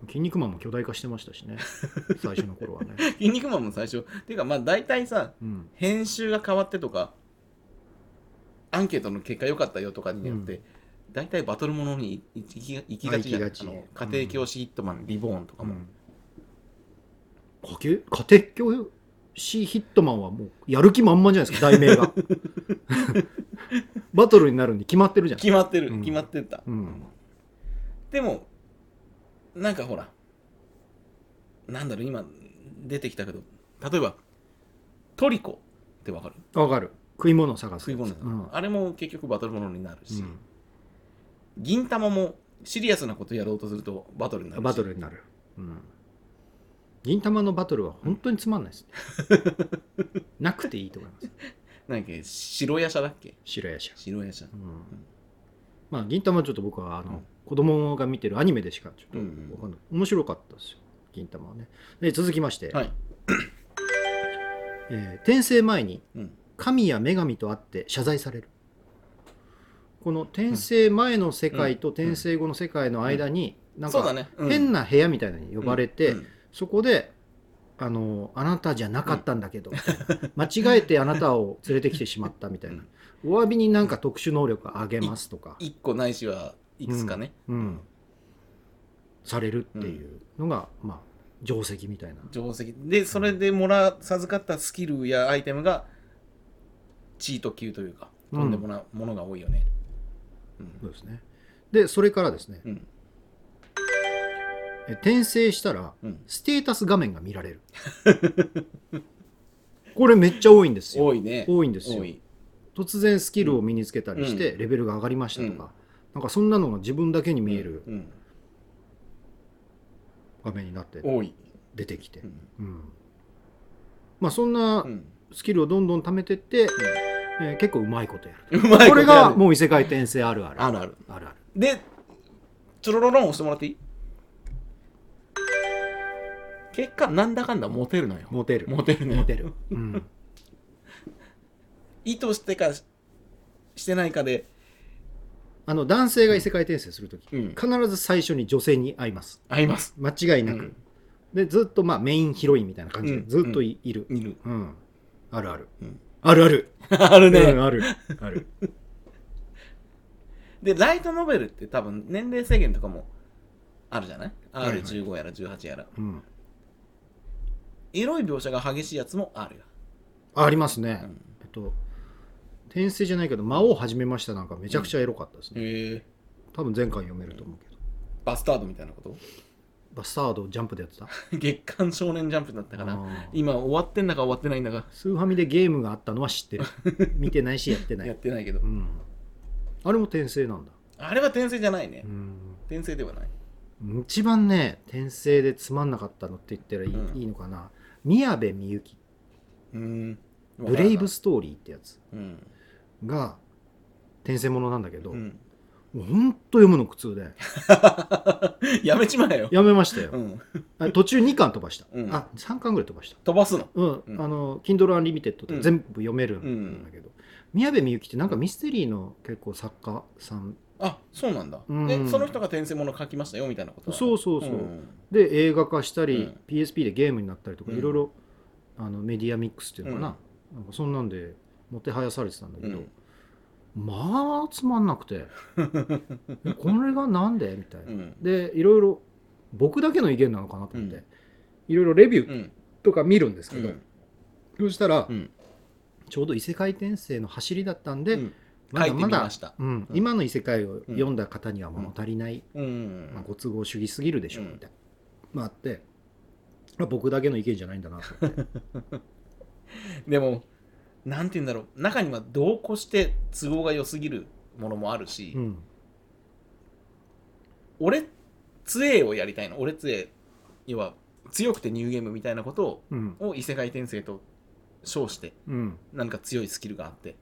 筋肉マンも巨大化してましたしね。最初の頃はね、た。筋肉マンも最初。っていうか、まあ大体さ、うん、編集が変わってとか、アンケートの結果良かったよとかによって、う大体バトルものに行き行きがちじゃん。あ行きがち。あの家庭教師ヒットマン、リボーンとかも。うん。家庭家庭教師ヒットマンはもうやる気満々じゃないですか題名が バトルになるに決まってるじゃん、決まってる、うん。決まってた。うん、でも、なんかほら、なんだろう、今出てきたけど、例えば、トリコってわかる？わかる。食い物を探す食い物、うん。あれも結局バトルものになるし、うん。銀玉もシリアスなことやろうとするとバトルになるし。バトルになる、うん、銀玉のバトルは本当につまんないです、なくていいと思います何だっけ？白夜叉だっけ？白夜叉、白夜叉。うん。まあ銀玉はちょっと僕はあの、うん。子供が見てるアニメでしかちょっとうんうんわかんない、面白かったですよ銀玉はね。で続きまして、はい。えー転生前にうん。神や女神と会って謝罪される。この転生前の世界と転生後の世界の間に、なんか変な部屋みたいなのに呼ばれて、うん。そこであの「あなたじゃなかったんだけど」間違えてあなたを連れてきてしまったみたいな、お詫びになんか特殊能力あげますとか、一個ないしはいくつかね、うん、されるっていうのが、まあ定石みたいな。定石。でそれでもら授かったスキルやアイテムがチート級というかうんとんでもなものが多いよね、そうですね。でそれからですね。うん。え転生したらうん。ステータス画面が見られる。これめっちゃ多いんですよ。多いね。多いんですよ。突然スキルを身につけたりしてレベルが上がりましたとか、なんかそんなのが自分だけに見えるうん。画面になって出てきて、うん。うん。まあそんなうん。スキルをどんどん貯めてって、えー結構うまいことやるうまいことやる。これがもう異世界転生あるある。あるある。あるある。でちょろろろん押してもらっていい？結果なんだかんだモテるのよ。モテる。モテるね。モテる、うん、意図してかしてないかで。あの男性が異世界転生するとき、うん。必ず最初に女性に会います。合います。間違いなく、うん。でずっとまあメインヒロインみたいな感じ。でうん。ずっとい,、る、いる。うん、あるある、うん。あるある。あるね、うんある。ある。でライトノベルって多分年齢制限とかもあるじゃない？はいはい ?R15 やら18やら、うん、エロい描写が激しいやつもあるよ、ありますね、うん。えっと転生じゃないけど魔王始めましたなんかめちゃくちゃエロかったですね、へえ。多分前回読めると思うけど。バスタードみたいなこと？バスタードジャンプでやってた？月刊少年ジャンプだったかな。今終わってんだか終わってないんだかスーファミでゲームがあったのは知ってる。見てないしやってない。やってないけど、うん、あれも転生なんだ、あれは転生じゃないね、うん、転生ではない。一番ね転生でつまんなかったのって言ったらいい,、うん。いいのかな宮部みゆき。うん「ブレイブストーリー」ってやつ。うん。が転生ものなんだけど、うん。もうほんと読むの苦痛で。やめちまえよ、やめましたよ、うん、あ途中2巻飛ばした、うん。あ3巻ぐらい飛ばした。飛ばすの？うん、うん。あの Kindle Unlimited で全部読めるんだけど、宮部みゆきってなんかミステリーの結構作家さんあそうなんだ、うん。でその人が転生もの書きましたよみたいなことは？そうそうそう、ん。で映画化したり、うん。PSP でゲームになったりとかうん。いろいろあのメディアミックスっていうのかな,、なんかそんなんでもてはやされてたんだけど、うん。まあつまんなくて。えこれがなんで？みたいな、うん。でいろいろ僕だけの意見なのかなと思って、うん。いろいろレビューうん。とか見るんですけど、うん。そしたら、うん。ちょうど異世界転生の走りだったんで、うん書いてまだみました。うん。うん。今の異世界を読んだ方には物足りない、うん。まあ、ご都合主義すぎるでしょうん。みたいな、まああって、まあ、僕だけの意見じゃないんだなと。でもなんて言うんだろう。中には度を越して都合が良すぎるものもあるし、うん。俺強えをやりたいの。俺強え要は強くてニューゲームみたいなことうん。を異世界転生と称してうん。何か強いスキルがあって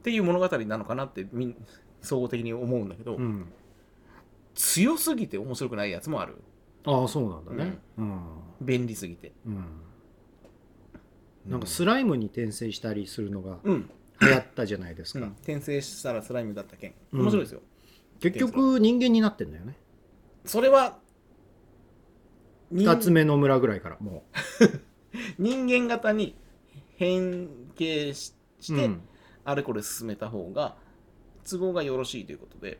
っていう物語なのかなってみん総合的に思うんだけど、うん。強すぎて面白くないやつもある。ああそうなんだね。うん、便利すぎて。うん。なんかスライムに転生したりするのがうん、流行ったじゃないですか、うん、転生したらスライムだったけんうん。面白いですよ、結局人間になってんだよね。それは人2つ目の村ぐらいからも 人間型に変形しうして、うんあれこれ進めた方が都合がよろしいということで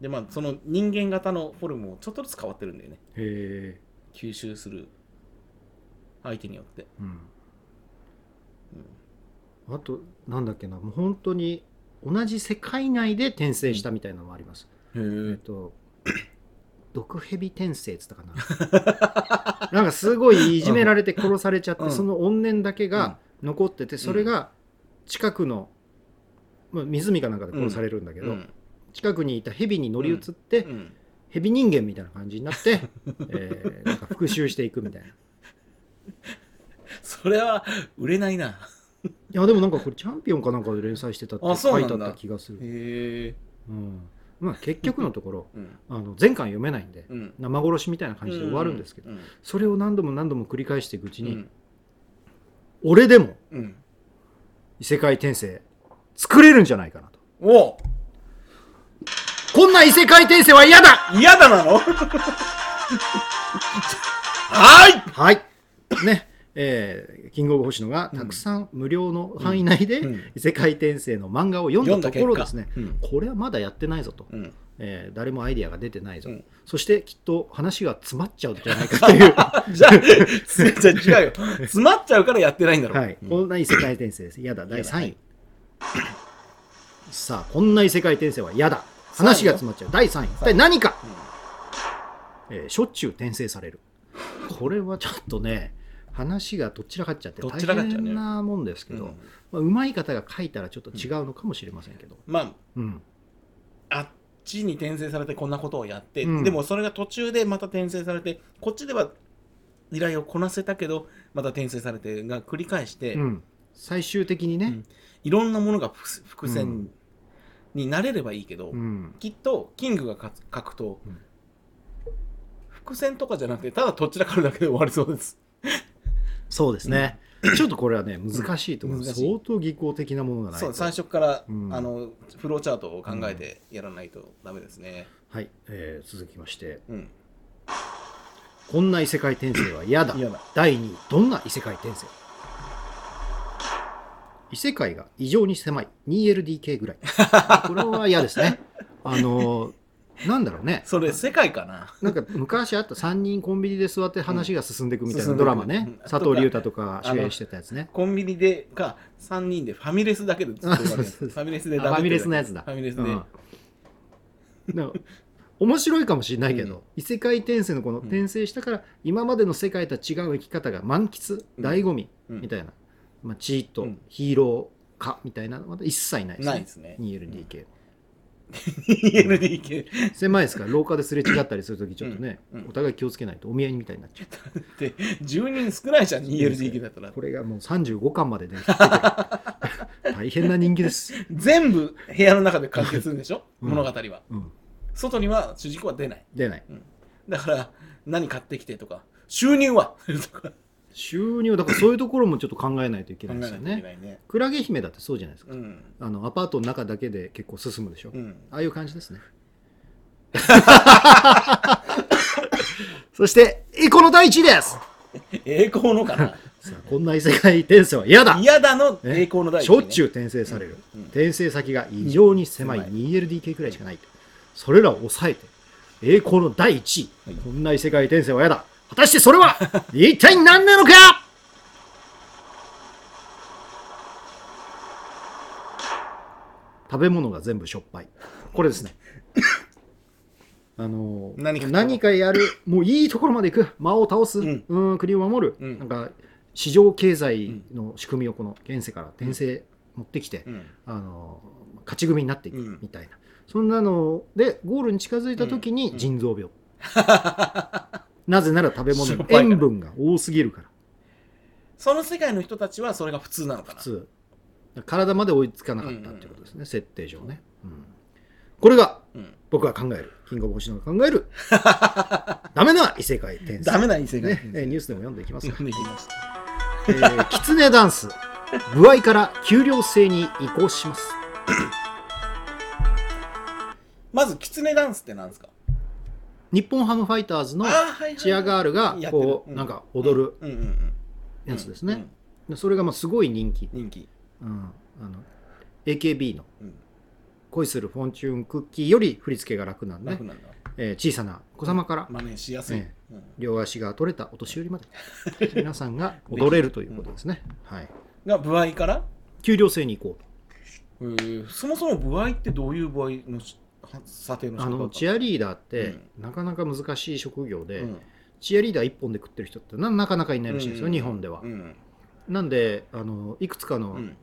でまあその人間型のフォルムもちょっとずつ変わってるんだよね。吸収する相手によって。うん。あとなんだっけなもう本当に同じ世界内で転生したみたいなのもあります、へえっと 毒蛇転生っつったかな。なんかすごいいじめられて殺されちゃって、うん。その怨念だけが残っててそれが近くの、まあ、湖かなんかで殺されるんだけど、うん。近くにいた蛇に乗り移って、うん。蛇人間みたいな感じになって、えーなんか復讐していくみたいな。い それは売れないな。やでもなんかこれチャンピオンかなんかで連載してたって書いてあった気がする、へえうん。まあ、結局のところうん。あの前巻読めないんでうん。生殺しみたいな感じで終わるんですけど、うん。それを何度も何度も繰り返していくうちに、うん。俺でもうん。異世界転生作れるんじゃないかなと。お。こんな異世界転生は嫌だ。嫌だなの？はい。はい。ね。えーキングオブ星野がたくさん無料の範囲内でうん。異世界転生の漫画を読んだところですね、うん。これはまだやってないぞと、うん。えー誰もアイディアが出てないぞ、うん。そしてきっと話が詰まっちゃうんじゃないかっていう。じゃあ、じゃあ違うよ。詰まっちゃうからやってないんだろ。はい、うん。こんな異世界転生です。嫌だ。第3位、はいさあこんな異世界転生は嫌だ。話が詰まっちゃう。第3位。一体何か、えーしょっちゅう転生される。これはちょっとね話がどっちらかっちゃって大変なもんですけど、うん。まあ、上手い方が書いたらちょっと違うのかもしれませんけど、まうん。あ、あっちに転生されてこんなことをやって、うん。でもそれが途中でまた転生されて、こっちでは依頼をこなせたけど、また転生されてが繰り返して、うん。最終的にね、うんいろんなものが伏伏線になれればいいけど、うん。きっとキングが書書くと、うん。伏線とかじゃなくて、ただどちらかるだけで終わりそうです。そうですね、ちょっとこれはね難しいと思う、難しい。相当技巧的なものがないと。そう最初から、うん。あのフローチャートを考えてやらないとダメですね。はい、えー続きまして。うん。こんな異世界転生は嫌だ。嫌だ。第2位どんな異世界転生異世界が異常に狭い。2LDK ぐらい。これは嫌ですね。あのなんだろうね。それ世界かな。なんか昔あった3人コンビニで座って話が進んでいくみたいなんドラマね、うん。佐藤隆太とか主演してたやつね。コンビニでか3人でファミレスだけで ファミレスであファミレスのやつだ。ファミレスで、うん。面白いかもしれないけど、うん。異世界転生のこの転生したから、今までの世界とは違う生き方が満喫うん。醍醐味うん。みたいな、まあ、チート、うん。ヒーロー化みたいなのは一切ないですね。ないですね。2LDK、2LDK 狭いですから廊下ですれ違ったりするときちょっとね、うんうん。お互い気をつけないとお見合いみたいになっちゃう。って10人少ないじゃん 2LDK だったら。これがもう35巻までね 大変な人気です、全部部屋の中で完結するんでしょ、うん。物語は。うん、外には主人公は出ない。出ない。だから何買ってきてとか収入は？とか収入だからそういうところもちょっと考えないといけないですよね。ね。クラゲ姫だってそうじゃないですか、うん。あのアパートの中だけで結構進むでしょ、うん。ああいう感じですね。そして栄光の第一位です。栄光のかな？さあこんな異世界転生は嫌だ。嫌だの栄光の第一、しょっちゅう転生される、うん。うん。転生先が異常に狭い狭い。2LDK くらいしかないそれらを抑えて栄光の第一位、はい。こんな異世界転生は嫌だ果たしてそれは一体何なのか？食べ物が全部しょっぱい。これですね。あの何か。何かやるもういいところまで行く。魔を倒す、うん。うん、国を守る、うん。なんか市場経済の仕組みをこの現世から転生持ってきて、うん。あの勝ち組になっていくうん。みたいな、そんなのでゴールに近づいた時に腎臓病、なぜなら食べ物の塩分が多すぎるから。その世界の人たちはそれが普通なのかな。普通。体まで追いつかなかったっていうことですね、設定上ね、うん。これがうん。僕が考える。キングオブ星野が考える。ダメな異世界転生。ダメな異世界ね、えーニュースでも読んでいきますか。できましたえー、キツネダンス。部合から給料制に移行します。まずキツネダンスって何ですか？日本ハムファイターズのチアガールがこうなんか踊るやつですね、それがまあすごい人気、人気。うん、あの AKB の。うん。恋するフォンチューンクッキーより振り付けが楽なんで、楽なんだ。えー小さなお子様から真似しやすい。両足が取れたお年寄りまで 皆さんが踊れるということですね、はい、が部合から？給料制に行こうえー。そもそも部合ってどういう部合の査定のと。あのチアアリーダーってなかなか難しい職業で、うん。チアリーダー一本で食ってる人ってななかなかいないらしいんですよ、うん。日本では、うん。なんであのいくつかのうん。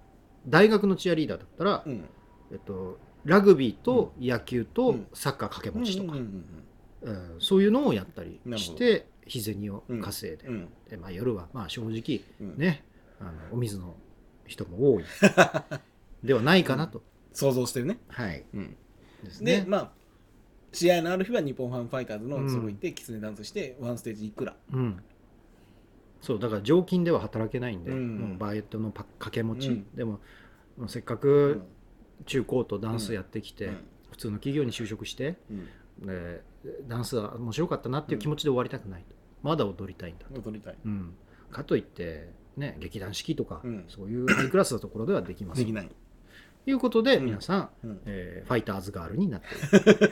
大学のチアリーダーだったら、うん。えっと、ラグビーと野球うとん。サッカー掛け持ちとか、そういうのをやったりして日銭を稼いで,、でまあ、夜はまあ正直うん。ねあのお水の人も多い。ではないかなと、想像してるね。はい。うんですね。でまあ試合のある日は日本ハムファイターズのうん。そこ行ってキツネダンスしてワンステージいくら。うん、そうだから常勤では働けないんで、うん。もうバイトのパ掛け持ち、うん。でもせっかうくん。中高とダンスやってきて、うん。普通の企業に就職してうん。でダンスは面白かったなっていう気持ちで終わりたくないと、まだ踊りたいんだと、踊りたい。うん、かといって、ね、劇団四季とか、うん。そういうハイクラスなところではできません。できない。ということで、うん。皆さん、うん。えーファイターズガールになっている。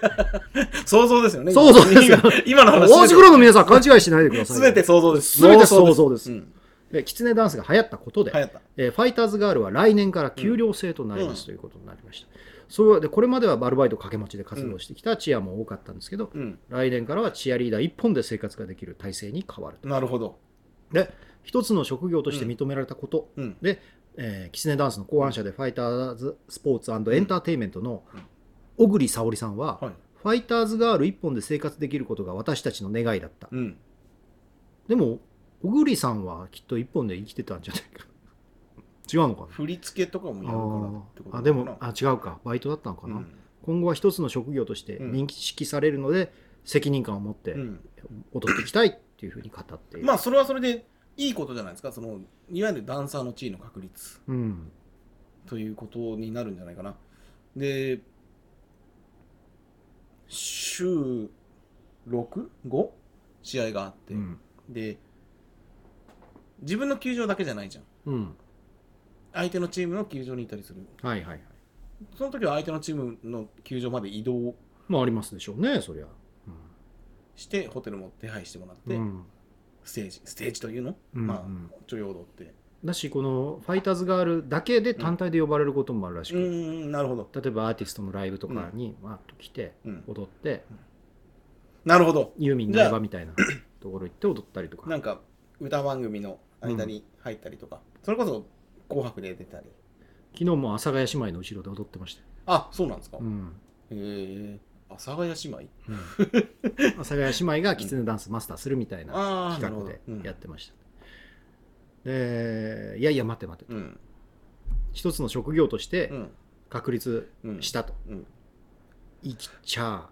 想像ですよね想像ですよ。今 今の話。大橋黒の皆さん勘違いしないでくださいすべて想像です。全て想像です。うん。でキツネダンスが流行ったことで、流行った。えーファイターズガールは来年から給料制となります、ということになりました。それでこれまではアルバイト掛け持ちで活動してきたチアも多かったんですけど、うん。来年からはチアリーダー一本で生活ができる体制に変わると。なるほど。で一つの職業として認められたこと、うん。で、えーキツネダンスの考案者でファイターズスポーツエンターテインメントの小栗沙織さんは、はい。ファイターズガール一本で生活できることが私たちの願いだった。うん。でも小栗さんはきっと一本で生きてたんじゃないか。違うのかな？振り付けとかもやるからあでもあ違うか。バイトだったのかな、うん。今後は一つの職業として認識されるので、責任感を持ってうん。踊っていきたいっていうふうに語ってまあそれはそれでいいことじゃないですか。そのいわゆるダンサーの地位の確立。うん。ということになるんじゃないかな。で週 6?5? 試合があって、うん。で自分の球場だけじゃないじゃん。うん。相手のチームの球場にいたりする。はいはいはい。その時は相手のチームの球場まで移動。まあありますでしょうねそりゃ、してホテルも手配してもらって、うんステージステージというの、うんまあうん。ちょい踊って。だしこのファイターズガールだけで単体で呼ばれることもあるらしく、うーんなるほど。例えばアーティストのライブとかにわーっと来てうん。踊って、なるほど。ユーミンのラみたいなところ行って踊ったりとか。なんか歌番組の間に入ったりとか、それこそ「紅白」で出たり。昨日も阿佐ヶ谷姉妹の後ろで踊ってましたよ、あそうなんですか、うん、え阿佐ヶ谷姉妹？阿佐ヶ谷姉妹がキツネダンスマスターするみたいな企画でやってました、でいやいや待って待ってと、うん。一つの職業としてうん。確立したと、うん。生きちゃ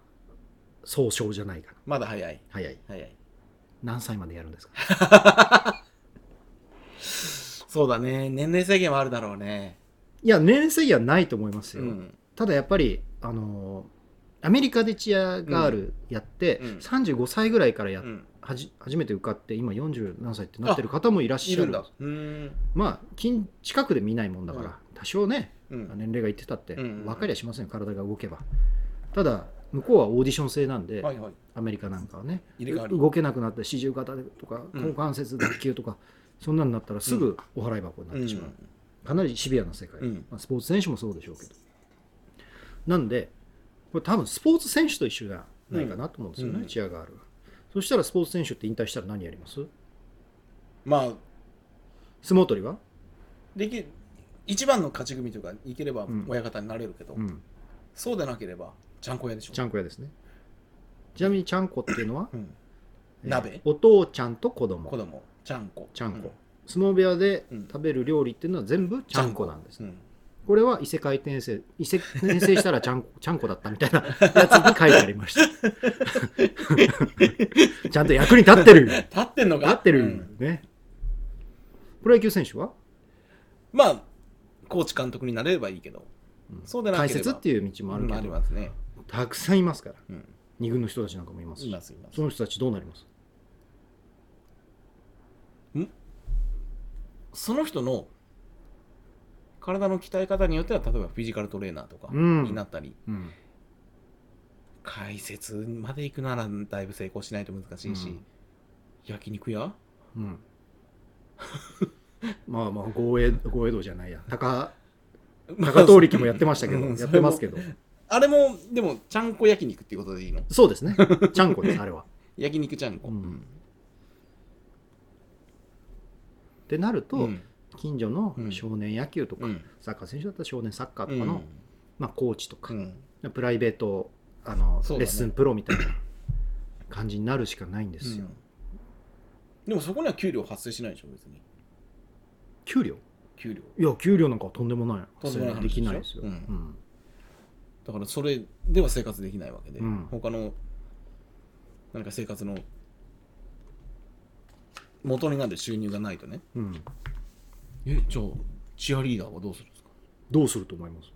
総称じゃないかな。まだ早い。早い。早い。何歳までやるんですか？そうだね。年齢制限はあるだろうね。いや年齢制限はないと思いますよ、うん。ただやっぱりあのーアメリカでチアガールやって、うん。35歳ぐらいからやっうん。はじ初めて受かって今40何歳ってなってる方もいらっしゃるんだうん。まあ近近くで見ないもんだから、うん。多少ねうん。年齢がいってたってうん分かりゃしませんよ体が動けば。ただ向こうはオーディション制なんで、はいはい。アメリカなんかはね動けなくなって四十肩とかうん。股関節脱臼とか、そんなになったらすぐお払い箱になってしまう、かなりシビアな世界、うん。まあ、スポーツ選手もそうでしょうけど。なんでこれ多分スポーツ選手と一緒じゃないかなと思うんですよね、うん。チアガールは。そしたらスポーツ選手って引退したら何やります？まあ。相撲取りは？でき一番の勝ち組とかいければん。親方になれるけど、うん。そうでなければちゃんこ屋でしょ。ちゃんこ屋ですね。ちなみにちゃんこっていうのは、うん。えー鍋。お父ちゃんと子供。子供。ちゃんこ。ちゃんこ、相撲部屋でうん。食べる料理っていうのは全部ちゃんこなんです、うんこれは異世界転生異世転生したらちゃんこ ちゃんこだったみたいなやつに書いてありました。ちゃんと役に立ってる。よ立ってんのか？立ってるよ、うん。ねプロ野球選手は？まあコーチ監督になれればいいけど、うん。そうでなければ。解説っていう道もあるけうんど、ありますね、たくさんいますから。うん、二軍の人たちなんかもいますし。いますいます。その人たちどうなります？その人の体の鍛え方によっては例えばフィジカルトレーナーとかうん。になったり、うん。解説まで行くならだいぶ成功しないと難しいし、うん。焼肉屋？うん。まあまあ豪栄豪栄道じゃないや。高 高通力もやってましたけど、うん。やってますけど。あれもでもちゃんこ焼肉っていうことでいいの？そうですね。ちゃんこです あれは。焼肉ちゃんこ、うん。ってなると、うん近所のうん。少年野球とか、うん。サッカー選手だったら少年サッカーとうん。かの、まあ、コーチとか、うん。プライベートあの、ね。レッスンプロみたいな感じになるしかないんですよ、うん。でもそこには給料発生しないでしょ別に。給料？給料。いや給料なんかはとんでもない。とんでもない話できないですよ、だからそれでは生活できないわけで、うん。他の何か生活の元になる収入がないとね。うんえじゃあチアリーダーはどうするんですか？どうすると思います？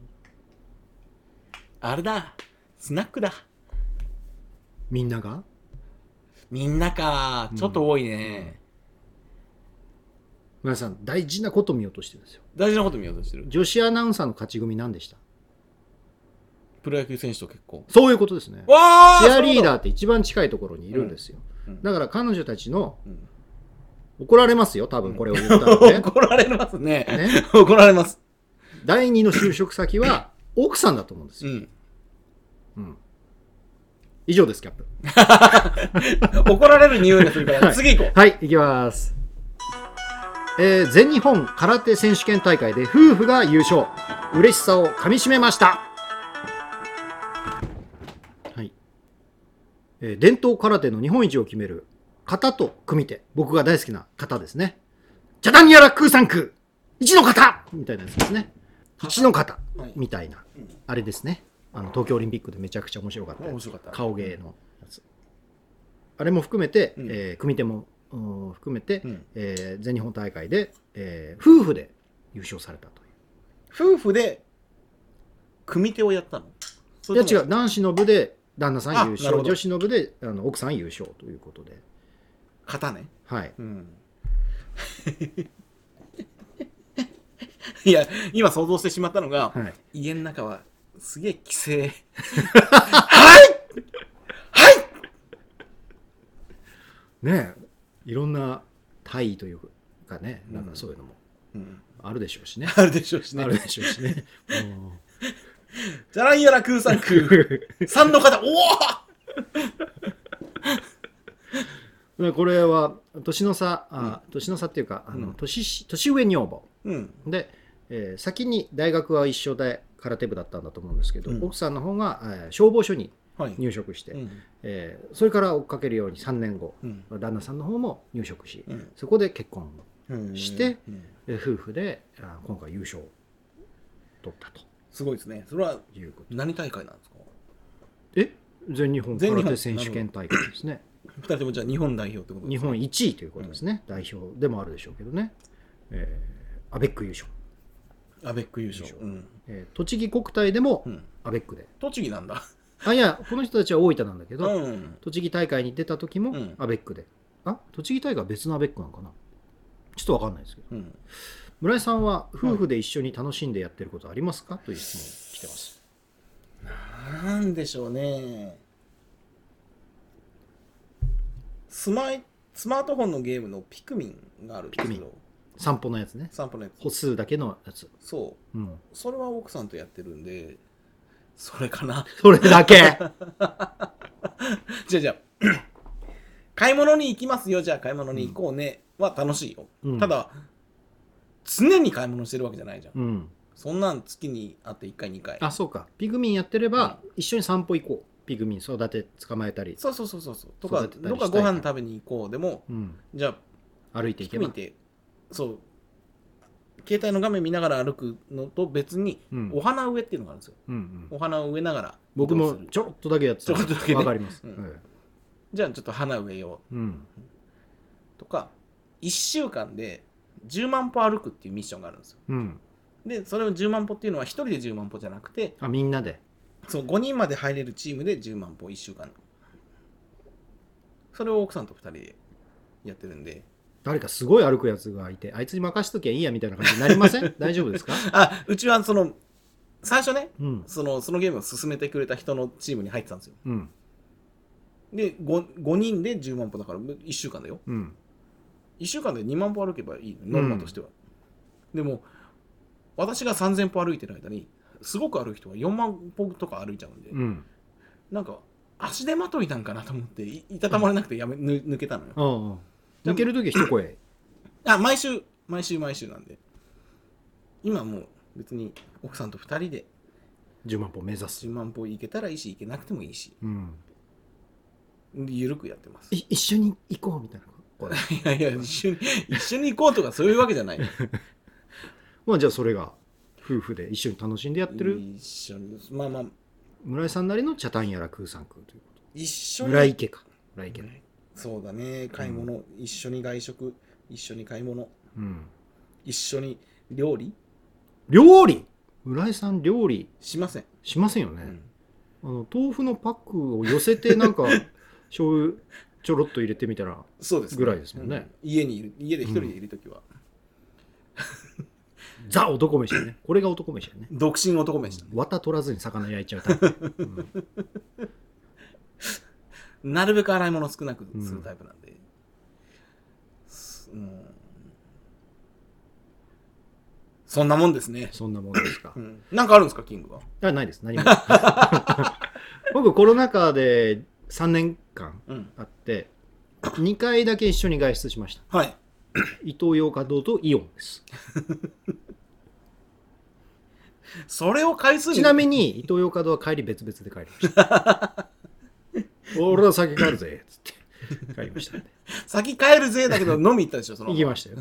あれだスナックだ。みんなが？みんなかちょっと多いね、皆さん大事なこと見ようとしてるんですよ。大事なこと見ようとしてる。女子アナウンサーの勝ち組何でした？プロ野球選手と結婚。そういうことですね。わチアリーダーーって一番近いところにいるんですよ、うん。うん。だから彼女たちのうん怒られますよ多分これを言ったらね。怒られますね。ね。怒られます。第二の就職先は奥さんだと思うんですよ、うん。うん。以上ですキャップ。怒られる匂いがするから次行こはい行きます。えー全日本空手選手権大会で夫婦が優勝。嬉しさをかみしめました。はい、えー伝統空手の日本一を決める型と組手僕が大好きな型ですね。ジャダンヤラ空三空一の型みたいなやつですね。一の型はい。みたいな、うん。あれですね。あの東京オリンピックでめちゃくちゃ面白かった。う面白かった。顔芸のやつ。あれも含めて、うん。えー組手もうん含めて、うん。えー全日本大会で、えー夫婦で優勝されたとい夫婦で組手をやったの？ういや違う。男子の部で旦那さん優勝。女子の部であの奥さん優勝ということで型ね。はい。うん。いや今想像してしまったのが、はい。家の中はすげえ規制。はい！はい！ねえいろんな体位というかねなんかそういうのもうん。あるでしょうしね、あるでしょうしね。あるでしょうしね、じゃらんやら空さん空う ん三の方おでこれは年の差あ、年の差っていうかあの、うん。年し年上女房。で、えー先に大学は一緒で空手部だったんだと思うんですけど、うん。奥さんの方が、えー消防署にはい。入職して、うん。えーそれから追っかけるように3年後うん。旦那さんの方も入職し、うん。そこで結婚うん。してう夫婦であ今回優勝を取ったと。すごいですね。それは何大会なんですか？え？全日本空手選手権大会ですね二人ともじゃあ日本代表ってこと日本1位ということですね、代表でもあるでしょうけどね、えーアベック優勝、アベック優勝。うん。えー栃木国体でもうん。アベックで、栃木なんだ。あいやこの人たちは大分なんだけど、うん。栃木大会に出た時もうん。アベックで、あ栃木大会は別のアベックなのかな？ちょっとわかんないですけど。うん。村井さんは夫婦で一緒に楽しんでやってることありますか、という質問来てます。なんでしょうね。スマイスマートフォンのゲームのピクミンがあるんですけピクど、散歩のやつね。散歩のやつ。歩数だけのやつ、そう。うん、それは奥さんとやってるんで、それかな。それだけ？じゃあじゃあ、買い物に行きますよ、じゃあ買い物に行こうね、は楽しいよ。うん。ただ、常に買い物してるわけじゃないじゃん。うん。そんなん月にあって1回、2回。あそうか。ピグミンやってれば、一緒に散歩行こうピグミン育て捕まえたり、そうそうそうそうそう。とか、どっかご飯食べに行こうでも、うん、じゃあ、歩いていけば。て、そう、携帯の画面見ながら歩くのと別に、うん。お花植えっていうのがあるんですよ。うんうん、お花を植えながら。僕もちょろっとだけやってたちょろっとだけね。わかります、うん。えじゃあちょっと花植えよえうとか、1週間で10万歩歩くっていうミッションがあるんですよ。うん、で、それを10万歩っていうのは1人で10万歩じゃなくて、あみんなでそう5人まで入れるチームで10万歩1週間。それを奥さんと2人でやってるんで、誰かすごい歩くやつがいてあいつに任しときゃいいやみたいな感じになりません？大丈夫ですか？あ、うちはその、最初ね、うんそのそのゲームを進めてくれた人のチームに入ってたんですよ。うんで 5, 5人で10万歩だから1週間だよ。うん1週間で2万歩歩けばいいのノルマとしては。でも、私が3000歩歩いてる間に、すごく歩く人は4万歩とか歩いちゃうんで、うん。なんか、足手まといなんかなと思って、いいたたまれなくてやめ、ぬ抜けたのよ。ああ抜けるときは一声。あ、毎週、毎週毎週なんで。今もう別に奥さんと2人で10万歩目指す、10万歩行けたらいいし、行けなくてもいいし、うん、ゆるくやってます。い一緒に行こうみたいな。これ。いやいや、一緒に、一緒に行こうとかそういうわけじゃない。まあじゃあそれが夫婦で一緒に楽しんでやってる？一緒に、まあまあ、村井さんなりの茶炭やら空さん空というこ一緒とに。村井家か。村井家ねそうだね、買い物、一緒に外食、一緒に買い物、うん。一緒に料理？料理？村井さん料理？しません。しませんよね、うん。あの豆腐のパックを寄せてなんか 醤油ちょろっと入れてみたらそうです、ぐらいですもんね。うん。家にいる、家で一人でいるときは、ザ男飯ねこれが男飯やね独身男飯だね。綿取らずに魚焼いちゃうタイプ、うんなるべく洗い物少なくするタイプなんで。すうんそんなもんですね。そんなもんですかうんなんかあるんですか、キングは？あないです何も 僕コロナ禍で3年間うん。あって2回だけ一緒に外出しましたはい。伊東洋華堂とイオンです それを回数にちなみに伊東洋華堂は帰り別々で帰りました。俺は先帰るぜっつって。帰りましたんで。先帰るぜだけど飲み行ったでしょ、その。行きましたよ。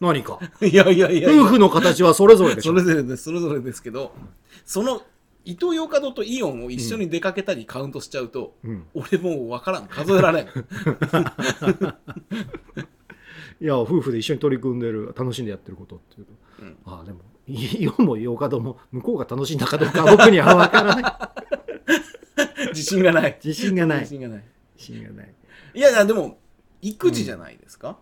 何か。いやいやいやいや。夫婦の形はそれぞれでしょ。それぞれです、それぞれですけど、その伊東洋華堂とイオンを一緒に出かけたりカウントしちゃうと、うん。俺もう分からん、数えられん。いや夫婦で一緒に取り組んでる楽しんでやってることっていうと、うん。ああでもイオンも洋華堂も向こうが楽しんだかどうかは僕には分からない。自信がない。自信がない。自信がない。自信がない。いやいや、でも、育児じゃないですか、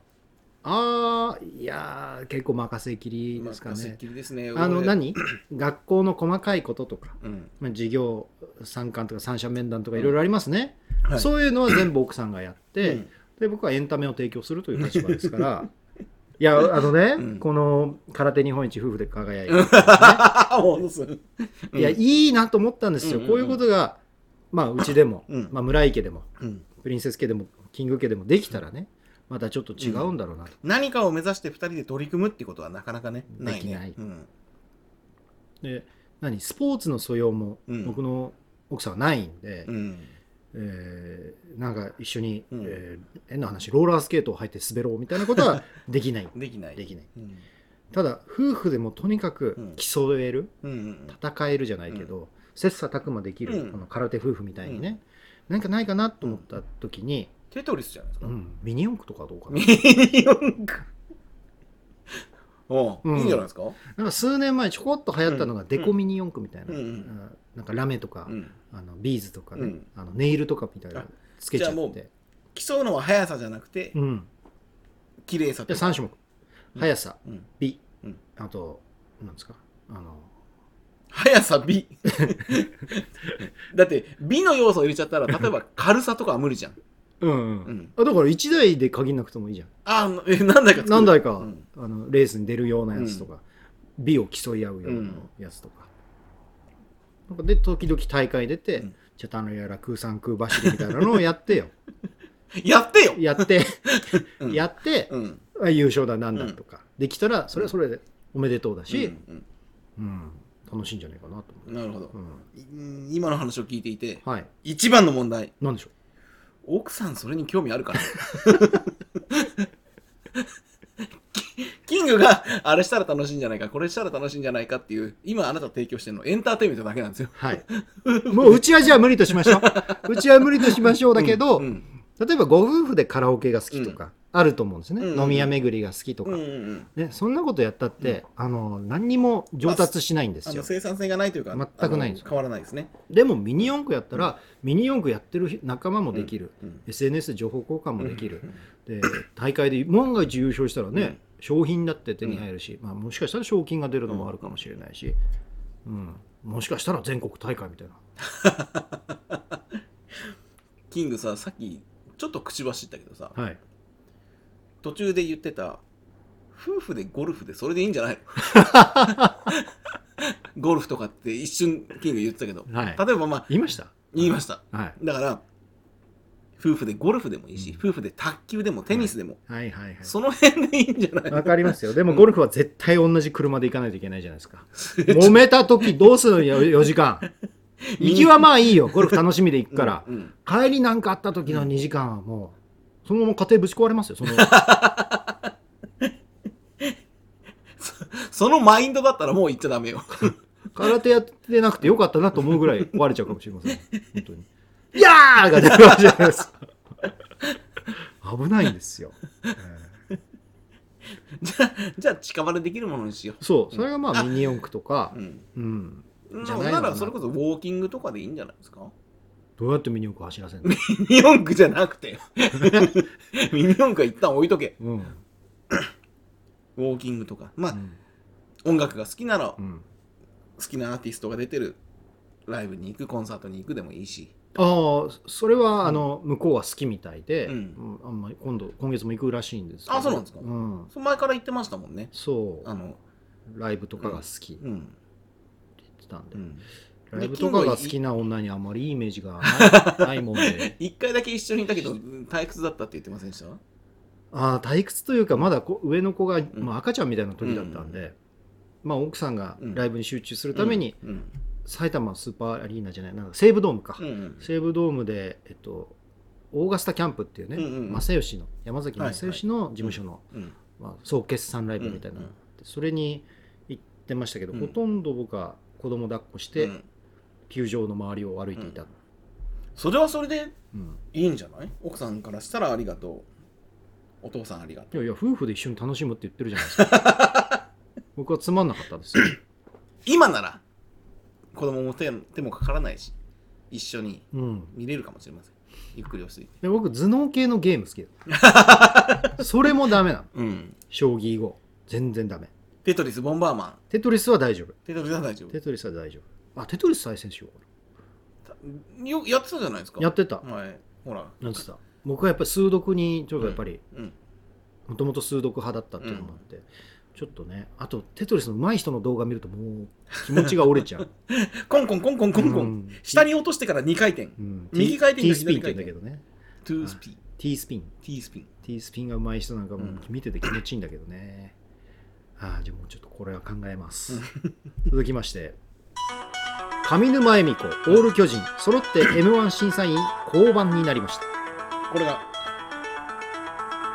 ああいやー結構任せきりですか任せきりですね。あの俺。何？学校の細かいこととか、うん。まあ、授業参観とか三者面談とかいろいろありますね、はい。そういうのは全部奥さんがやって、うんで僕はエンタメを提供するという立場ですから。いやあのね、うん。この空手日本一夫婦で輝いてる、ね。いやいいなと思ったんですよ、うんうんうん。こういうことがまあうちでも、うん。まあ、村井家でもうん。プリンセス家でもキング家でもできたらねまたちょっと違うんだろうなと、何かを目指して2人で取り組むってことはなかなかね。できない。うん。で何？スポーツの素養もうん。僕の奥さんはないんで、うんえーなんか一緒に、うん。えー変な話ローラースケートを履いて滑ろうみたいなことは できない。できない。できない。うん。ただ夫婦でもとにかくうん。競える、うんうん戦えるじゃないけど、切磋琢磨できる、うん。この空手夫婦みたいにね、なんかないかなと思った時に、テトリスじゃないですか？うん。ミニ四駆とかどうかな。ミニ四駆。おううん。いいんじゃないですか？なんか数年前ちょこっと流行ったのがデコミニ四駆みたいな、うんうん。うんなんかラメとか、うん。あのビーズとかね、うん。あのネイルとかみたいなのつけちゃじゃあもて、競うのは速さじゃなくてうん、綺麗さで3種目。速さうん。美、うん。あとなんですか？あの速さ美だって美の要素を入れちゃったら例えば軽さとかは無理じゃん。うん、うん。うん。あだから1台で限んなくてもいいじゃん。ああえ何台か作る。何台か、うん。あのレースに出るようなやつとか、美を競い合うようなやつとか,、なんかで時々大会出て、うん。チャタンやら空山空走りみたいなのをやってよ。やってよ。やって、うん。やって、うん。あ優勝だなんだとか、できたらそれはそれでおめでとうだし、うんうん。楽しいんじゃないかなと思う。んなるほど。う、うん、うん今の話を聞いていてはい。一番の問題。なんでしょ奥さんそれに興味あるから キキングが あれしたら楽しいんじゃないかこれしたら楽しいんじゃないかっていう今あなた提供してるのエンターテインメントだけなんですよ。うはい。もううちはじゃあ無理としましょう。うちは無理としましょうだけど、うんうん。例えばご夫婦でカラオケが好きとか、あると思うんですね、うん飲み屋巡りが好きとか、うんうんうん。ね、そんなことやったって、あの何にも上達しないんですよ、生産性がないというか全くないんですあの変わらないですね、でもミニ四駆やったら、ミニ四駆やってる仲間もできる、うん SNS で情報交換もできる、うんで大会で万が一優勝したらね、商品だって手に入るし、まあ、もしかしたら賞金が出るのもあるかもしれないし、うん。もしかしたら全国大会みたいな。キングささっきちょっと口走ったけどさはい途中で言ってた夫婦でゴルフでそれでいいんじゃないの？ゴルフとかって一瞬キング言ってたけど、はい。例えばまあ言いました。言いました。はい。だから夫婦でゴルフでもいいし、夫婦で卓球でもテニスでも、はい。はい。はい。その辺でいいんじゃないわかりますよ。でもゴルフは絶対同じ車で行かないといけないじゃないですか。揉めた時どうするの？よ4 時間。行きはまあいいよ。ゴルフ楽しみで行くから、うん。うん。帰りなんかあった時の2時間はもうそのまま家庭ぶち壊れますよその。そのマインドだったらもう言っちゃダメよ。空手やってなくてよかったなと思うぐらい壊れちゃうかもしれません。本当に「いやー!」が出るわけじゃないですか危ないんですよ、えじゃあじゃあ近場でできるものにしよーそう。それがまああミニ四駆とか。う、うん。うん、なじゃなな。らそれこそウォーキングとかでいいんじゃないですか？どうやってミニ四駆走らせるの、ミニ四駆じゃなくて。ミニ四駆は一旦置いとけ。うん。ウォーキングとか。まあ、うん。音楽が好きならうん、好きなアーティストが出てるライブに行くコンサートに行くでもいいし。ああそれはあの向こうは好きみたいで、うん。うん。あんまり今度今月も行くらしいんですけど。あそうなんですか。うん、その前から言ってましたもんね。そう。あのライブとかが好きってうん、言ってたんで、うん、ライブとかが好きな女にあんまりいいイメージがないないもんで。一回だけ一緒にいたけどうん退屈だったって言ってませんでした？ああ退屈というかまだこ上の子が、ん。まあ、赤ちゃんみたいな時だったんで、まあ、奥さんがうん。ライブに集中するために、うん。埼玉スーパーアリーナじゃないなんか西武ドームか、西武ドームで、えっと、オーガスタキャンプっていうね、正義の山崎正義の事務所の、うん。まあ、総決算ライブみたいなそれに行ってましたけど、うん。ほとんど僕は子供抱っこして、うん球場の周りを歩いていた、それはそれでうん。いいんじゃない？奥さんからしたらありがとう。お父さんありがとう。いやいや夫婦で一緒に楽しむって言ってるじゃないですか。僕はつまんなかったですよ、今なら子供も手手もかからないし一緒にうん、見れるかもしれません。ゆっくり落ちで僕頭脳系のゲーム好きだ。それもダメなの。うん。将棋後。全然ダメ。テトリスボンバーマン。テトリスは大丈夫。テトリスは大丈夫。テトリスは大丈夫あテトリス再戦しようかよやってたじゃないですか。なやってた。はい。ほら。なんつった？僕はやっぱり数読にちょっとやっぱりうん。もともと数読派だったっていうのもあって、ちょっとねあとテトリスの上手い人の動画見るともう気持ちが折れちゃう、コンコンコンコンコンコン、うん。下に落としてから2回転。うん、右回転 T かスピンって左回転言うんだけどね。トゥースピン。T スピン。T スピン。T スピンが上手い人なんかもうん。見てて気持ちいいんだけどね、ああじゃあもうちょっとこれは考えます。続きまして上沼恵美子オール巨人揃って m 1審査員降板になりました。これが。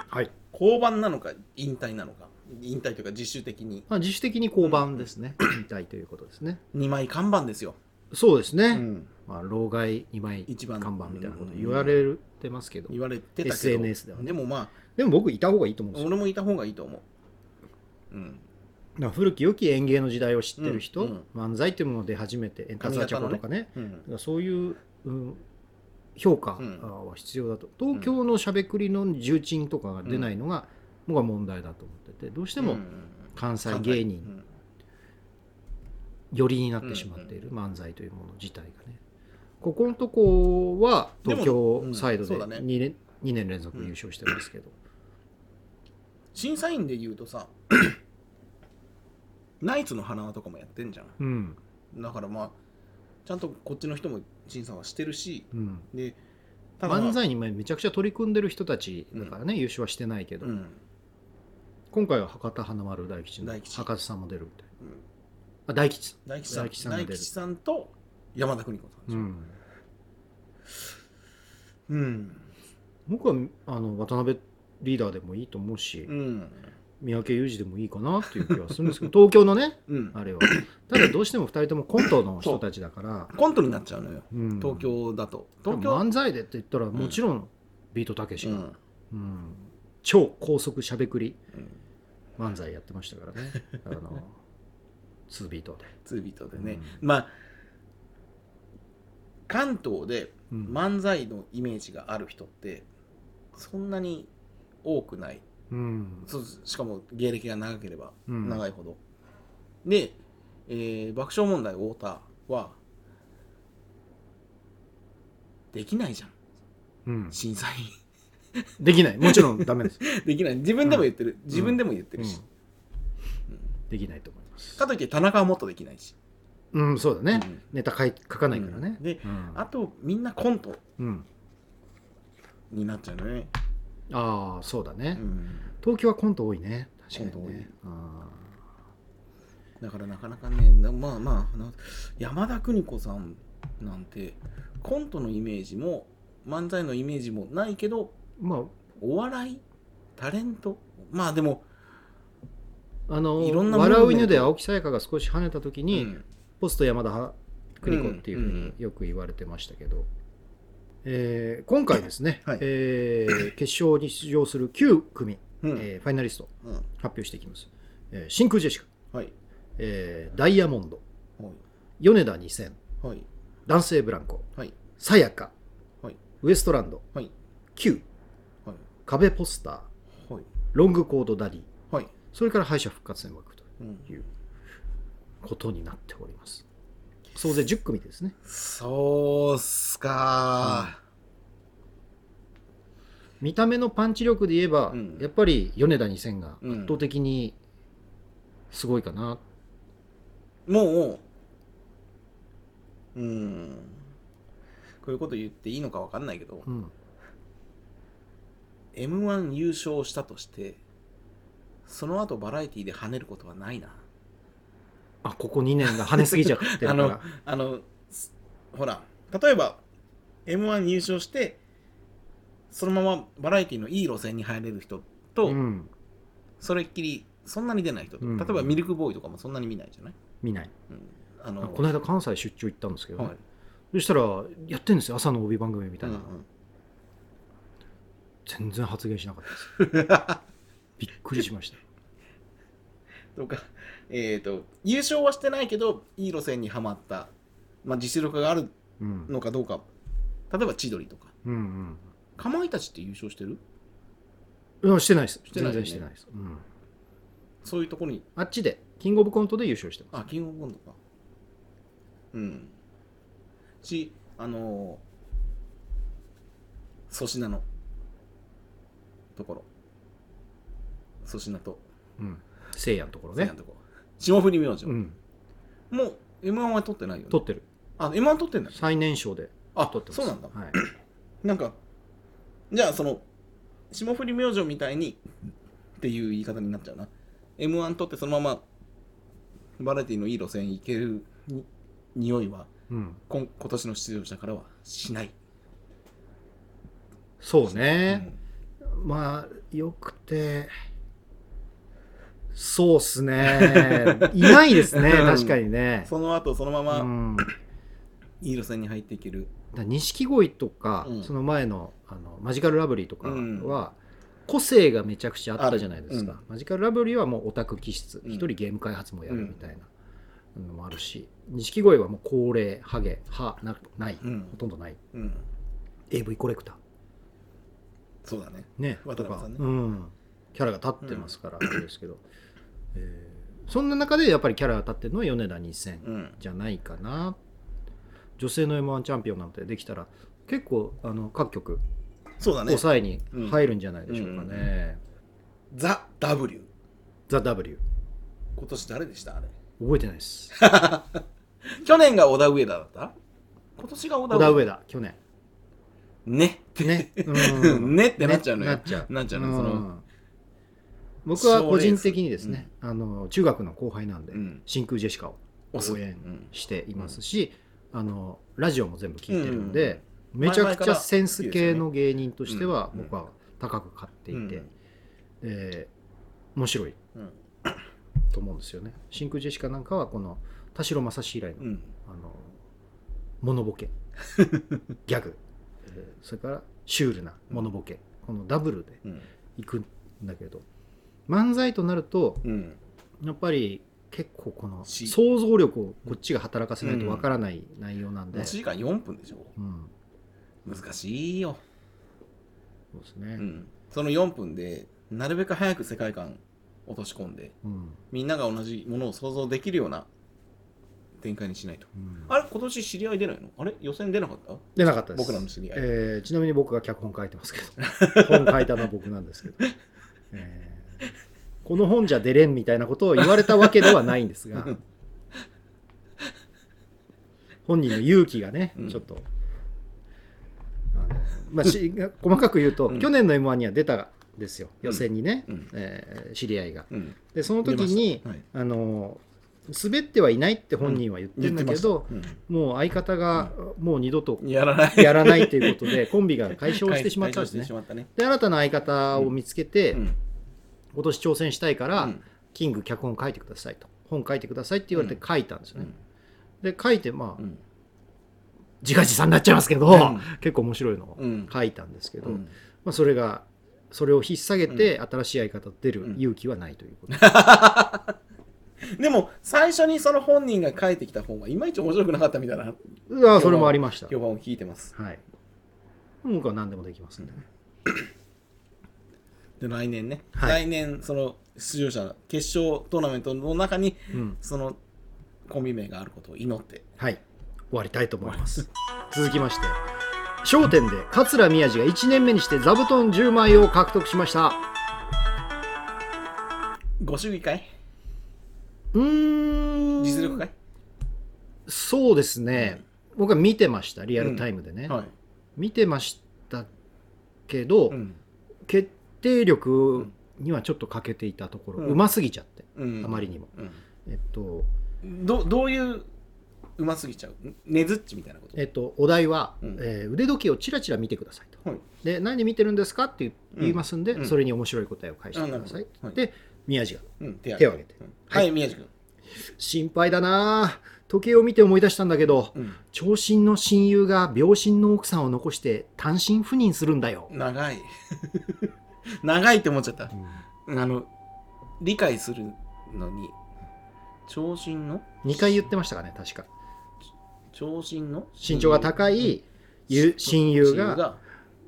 はい、降板なのか引退なのか。引退というか自主的に。まあ、自主的に降板ですね。引退ということですね。2枚看板ですよ、そうですね、うん。まあ、老害2枚一番。看板みたいなこと言われてますけど、言われてたけど。SNS ではね。でもまあ。でも僕いた方がいいと思うんですよ。俺もいた方がいいと思う。うんだ古き良き演芸の時代を知ってる人、うん漫才というもので初めて円達アチャコとかね。うん。そういう、うん評価うんは必要だと、東京のしゃべくりの重鎮とかが出ないのが、僕は問題だと思っててどうしてもうん関西芸人うん寄りになってしまっている漫才というもの自体がね。ここのとこは東京サイドででもうんそうだね。2年 ,2 年連続優勝してますけど、審査員で言うとさナイツの花輪とかもやってんじゃん。うん。だからまあちゃんとこっちの人も審査はしてるしうん、でただまあ漫才にめちゃくちゃ取り組んでる人たちだからね、優勝はしてないけど、うん。今回は博多華丸大吉。の大吉。博多さんも出るみたいうん。あ大吉。大吉さん。大吉さん大吉さんと山田邦子さん。うん。僕はあの渡辺リーダーでもいいと思うし、うん三宅裕二でもいいかなっていう気はするんですけど東京のねうん。あれは。ただどうしても2人ともコントの人たちだから。コントになっちゃうのよ。うん。東京だと。東京。漫才でって言ったらもちろんビートたけしが、うん。うん。超高速しゃべくり。うん。漫才やってましたからね。あの2ビートで、2ビートでね。まあ関東でうん。漫才のイメージがある人ってそんなに多くないうん。そうしかも芸歴が長ければうん。長いほど、で、えー爆笑問題太田はできないじゃん。うん。審査員。できない。もちろんダメです、できない。自分でも言ってる、自分でも言ってるし、できないと思います。かといって田中はもっとできないし、うんそうだね、うん。ネタ書い書かないからね。うん、でうん。あとみんなコントうん。になっちゃうのね、ああそうだね、うん。東京はコント多いね。確かにね。あだからなかなかねなまあまあな山田邦子さんなんてコントのイメージも漫才のイメージもないけどーまお笑い？タレント？まあでも、ああのいろんな笑う犬で青木さやかが少し跳ねた時に、うん。ポスト山田邦子っていうふううんうんによく言われてましたけど、えー今回ですね、はい。えー決勝に出場する9組、うん。えーファイナリストうん。発表していきます、えー真空ジェシカ、はい。えーダイヤモンドはい。米田2000はい。男性ブランコはい。さやかはい。ウエストランドはい。Q はい。壁ポスターはい。ロングコードダディはい、それから敗者復活戦枠とうん、いうことになっております総勢10組ですね。そうっすか。見た目のパンチ力で言えば、うん。やっぱり米田2000がうん圧倒的にすごいかな、もううん。こういうこと言っていいのか分かんないけど、うん。m 1優勝したとしてその後バラエティで跳ねることはないなあここ2年が跳ねすぎちゃってるか あのらあのすほら例えば m 1優勝してそのままバラエティのいい路線に入れる人と、うん、それっきりそんなに出ない人と、うん。例えばミルクボーイとかもそんなに見ないじゃない、見ない。うん、あのあこの間関西出張行ったんですけどね、はい。そしたらやってるんですよ朝の帯番組みたいな、うんうん。全然発言しなかったです。びっくりしました。とか、えっ、と、優勝はしてないけど、いい路線にはまった、まあ、実力があるうん。のかどうか、例えば千鳥とか、うんかまいたちって優勝してる？うんしてないです。してないよね。全然してないです、うん、そういうところに、あっちでキングオブコントで優勝してます。あ、キングオブコントか。うん。し、あのー、粗品のところ。粗品と、うん。せいやのところね。せいやのところ。霜降り明星。うんもう、M1 は取ってないよね。取ってるあ、M1 取ってんだ。最年少であ取ってますそうなんだ。はい、なんか、じゃあその、霜降り明星みたいにっていう言い方になっちゃうな。M1 取ってそのままバラエティのいい路線行けるに匂いはうん、今今年の出場者からはしない。そうね、まあよくてそうっすね。いないですね。うん。確かにうんね。その後そのまうまんいい路線に入っていける。だ錦鯉とか、うん。その前のあのマジカルラブリーとかうん。は、個性がめちゃくちゃあったじゃないですか、マジカルラブリーはもうオタク気質。うん。一、人ゲーム開発もやるみたいなのもあるし錦鯉はもう高齢ハゲ歯なない、うん。ほとんどない。うん。AV コレクタそうだね。ーね。渡辺さんね。うん、キャラが立ってますから、あれですけど、えーそんな中でやっぱりキャラが立ってるのは米田2000うん。じゃないかな女性の m 1チャンピオンなんてできたら結構あの各局そうだね。抑えに入るんじゃないでしょうかね。ザ・ W。ザ・ W。今年誰でした？あれ。覚えてないです。去年が小田上田だった？今年が小田小田上田、去年。ね。ね。うん ねってなっちゃうのよなっちゃう。なっちゃうのその僕は個人的にですね、あの中学の後輩なんで、うん。真空ジェシカを応援うん。していますし、あのラジオも全部聞いてるんで、めちゃくちゃセンス系の芸人としてはうん。僕は高く買っていて、うん。で面白いうん。と思うんですよね。真空ジェシカなんかはこの田代正史以来のうん。あのモノボケ。ギャグ。えーそれからシュールなモノボケ。このダブルでうん。いくんだけど漫才となるとうん。やっぱり結構このし。想像力をこっちが働かせないとわからない内容なんで、1時間4分でしょ。うん。難しいよ、そうですね、うん、その4分でなるべく早く世界観落とし込んでうん。みんなが同じものを想像できるような展開にしないと。うん。あれ？今年知り合い出ないの？あれ？予選出なかった？出なかったです。僕らの知り合い、えーちなみに僕が脚本書いてますけど。本書いたのは僕なんですけど、えーこの本じゃ出れんみたいなことを言われたわけではないんですが 本人の勇気がね、うん。ちょっと。まあ、し 細かく言うと、うん。去年の m 1には出たんですよ。予選にね、うん。えー知り合いが。うん、でその時に、出ましあの滑ってはいないって本人は言ってるんだけど、もう相方がもう二度とやらない。やらないということで、コンビが解消してしまったんですね。ね。で、新たな相方を見つけて、うん今年挑戦したいから、うんキング脚本書いてくださいと。本書いてくださいって言われて書いたんですよね。うんで、書いて、まあ、うん自画自賛になっちゃいますけど、うん結構面白いのをうん書いたんですけど、うんまあ、それが、それを引っ提げて、新しい相方出る勇気はないということ。でも最初にその本人が書いてきた本はいまいち面白くなかったみたいなうわそれもありました。評判を聞いてますはい。僕は何でもできますんでね。で来年ね、はい来年その出場者決勝トーナメントの中にうん。そのコンビ名があることを祈ってはい。終わりたいと思います。続きまして、笑点で桂宮治が1年目にして座布団10枚を獲得しました。ご祝儀会？うーん。実力会、そうですね。僕は見てました、リアルタイムでね。はい、見てましたけど、うん決定力にはちょっと欠けていたところ、うますぎちゃって、うん、あまりにも。うん。えっと、どどういううますぎちゃう？ねずっちみたいなこと？えっと、お題は、うん。えー腕時計をチラチラ見てくださいと。はい。で、何で見てるんですかって言いますんで、うん。それに面白い答えを返してください。で、宮治がうん、手手を挙げて。うん。はい。はい、宮治君、心配だな。時計を見て思い出したんだけど、うん、長身の親友が病身の奥さんを残して単身赴任するんだよ。長い 長いって思っちゃった、あの理解するのに長身の？2回言ってましたかね、確か。長身の？身長が高いゆ親友がが？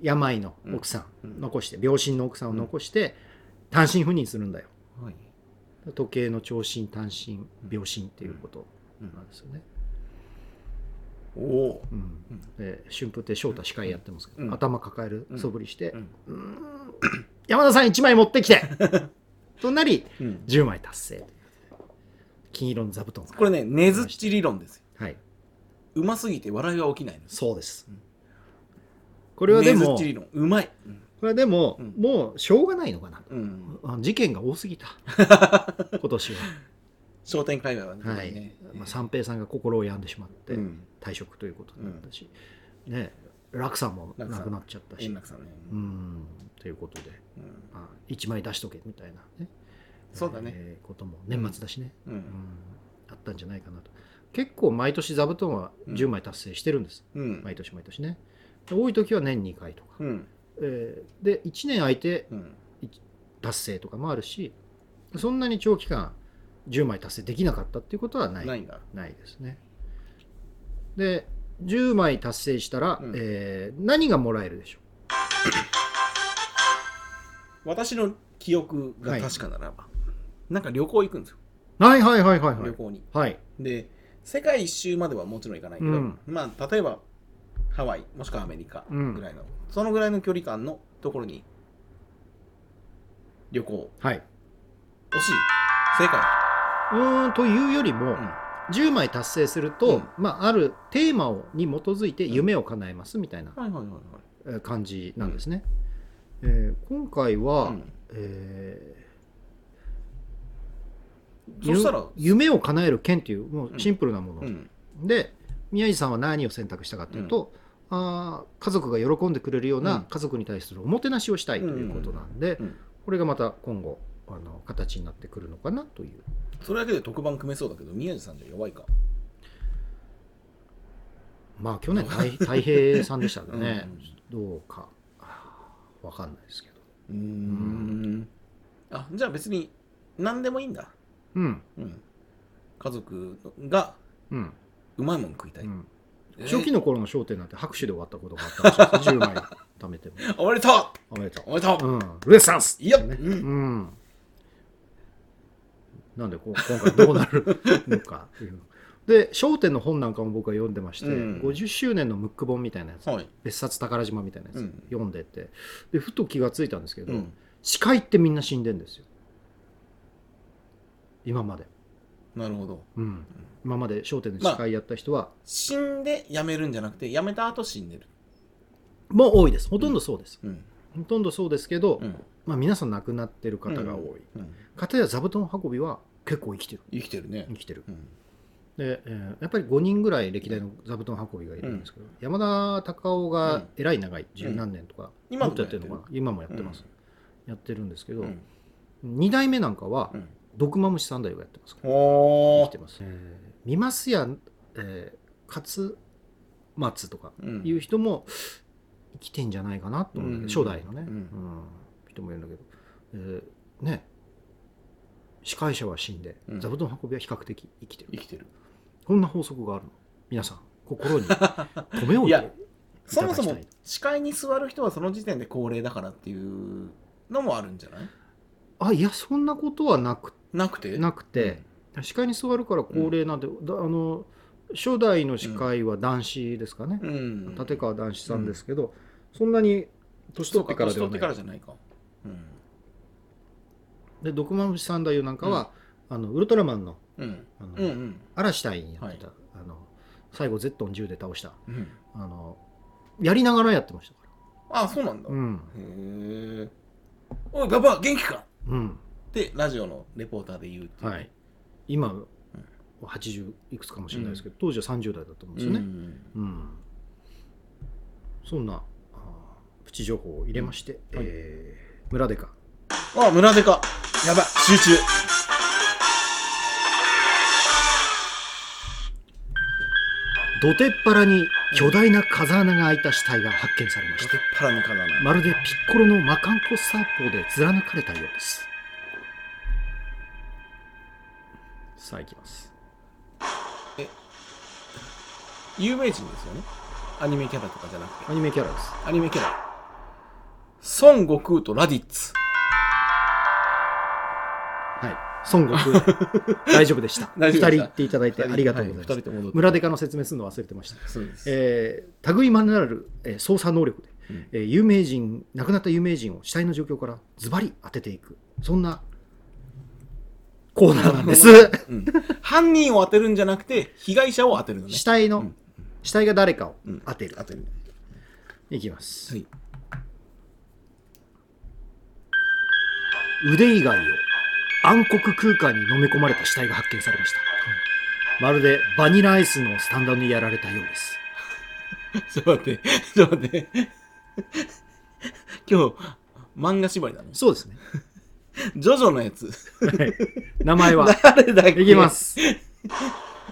病の奥さんうん残して、病身の奥さんを残して単身赴任するんだよ。はい。時計の長身、単身、病身っていうことなんですよね。おお。うん。で春風亭昇太司会やってますけど、うん。頭抱える素振りして、うん山田さん1枚持ってきて。となりうん。10枚達成金色の座布団が。これねねずっち理論ですよ。はい。うますぎて笑いが起きないそうです、うんこれはでもうまい。これはでも、うん。もうしょうがないのかな。事件が多すぎた。今年は。商店界隈はね。はい。ね。まあ、三平さんが心を病んでしまってうん。退職ということになったし、ね楽さんもなくなっちゃったし。ね。うん。ということで、うん。まあ、1枚出しとけみたいなね。そうだね。えーことも年末だしね、ううん。んあったんじゃないかなと。結構毎年座布団は10枚達成してるんです、うん。毎年毎年ね。多い時は年2回とか、うん。えーで1年空いてうん。達成とかもあるしそんなに長期間10枚達成できなかったっていうことはない。ない。ないですね。で10枚達成したら、うん。えー何がもらえるでしょ私の記憶が確かならば、なんか旅行行くんですよ。うはいはいはいはいはい旅行に。はいで、世界一周まではもちろん行かないけど、うんまあ、例えば、ハワイ、もしくはアメリカうんぐらいの、そのぐらいの距離感のところに、旅行、はい惜しい。正解。うーんというよりも、うん10枚達成すると、うんまあ、あるテーマをに基づいて夢を叶えますみたいなはいはいはいはい。えー感じなんですね。えー今回は、うん。えーそしたらゆ夢を叶える剣というもうシンプルなもの、うん。で宮治さんは何を選択したかというと、あー家族が喜んでくれるよううん。な家族に対するおもてなしをしたいということなんで、うん。これがまた今後あの形になってくるのかなという。それだけで特番組めそうだけど、宮地さんじゃ弱いか。まあ去年太太 平さんでしたね、どうかわかんないですけど。うーん。あ、じゃあ別に何でもいいんだ。うん。うん。家族がうん、うまいもん食いたい。うん、えー。初期の頃の『笑点』なんて拍手で終わったことがあったらしいです10枚貯めても。おめでとう。おめでとおめでとう。う、うん、ルネサンス。いいよね。うん。うん。なんでこう今回どうなるのかっていうで『笑点』の本なんかも僕は読んでまして、うん50周年のムック本みたいなやつはい。別冊宝島みたいなやつ、うん読んでてでふと気がついたんですけど、うん。司会ってみんな死んでんですよ今まで、なるほど。うん、今まで『笑点』で司会やった人は、死んで辞めるんじゃなくて、辞めた後死んでる。もう多いですほとんどそうです、うん。ほとんどそうですけど、うん。まあ、皆さん亡くなってる方が多い、うん。片や座布団運びは結構生きてる生きてるね生。きてるうん。で、えーやっぱり5人ぐらい歴代の座布団運びがいるんですけど、山田隆夫がえらい長い十何年とか、今もやってるの？かな？今もやってます、やってるんですけど、うん。2代目なんかは、うん。毒マムシ三代がやってます。から生きて。ます、えー。見ますや、えー勝松とかうん。いう人も生きてんじゃないかなと思うんだけど、うん。初代のね、うん。うん。人もいるんだけど、えーね。司会者は死んで、うん。座布団運びは比較的生きてる。生きてる。こんな法則があるの？皆さん心に。留め置いていやそもそもいただきたい。司会に座る人はその時点で高齢だからっていうのもあるんじゃない？あいやそんなことはなくなくて？なくて、司会に座るから高齢なんて、だあの初代の司会は男子ですかね、うん。立川談志さんですけど、そんなに年取ってからではない。からじゃないか。うん。で毒マムシ三太夫なんかは、あのウルトラマンのうん。あの、うんうん。嵐隊員やってた、あの最後ゼットン銃で倒したうん。あのやりながらやってましたからあ、そうなんだ。へうんえ。おい、ババア、元気か？うんって、ラジオのレポーターで言うっていう。はい今80いくつかもしれないですけど、当時は30代だと思うんですよね、うんうんそんなあープチ情報を入れまして、はいえー村デカあ、村デカ。やばい、集中。土手っ腹に巨大な風穴が開いた死体が発見されました。まるでピッコロの魔漢コスターポーで貫かれたようですさあ行きます有名人ですよね？アニメキャラとかじゃなくて。アニメキャラですアニメキャラ。孫悟空とラディッツ。はい孫悟空。大丈夫でした。大丈夫でした。二人言っていただいてありがとうございます、は二人とも村デカの説明するの忘れてました。そうです。えー、類まれなる、えー操作能力で、うん。えー有名人亡くなった有名人を死体の状況からズバリ当てていく。そんなコーナーなんです。うん。犯人を当てるんじゃなくて、被害者を当てるのね。死体の、うん。死体が誰かをうん。当てる、当てる。いきます、はい。腕以外を暗黒空間に飲み込まれた死体が発見されました。まるでバニラアイスのスタンダードにやられたようです。ちょっと待って、ちょっと待って。今日、漫画縛りなの？そうですね。ジョジョのやつ。はい名前は。誰だっけ？いきま。す。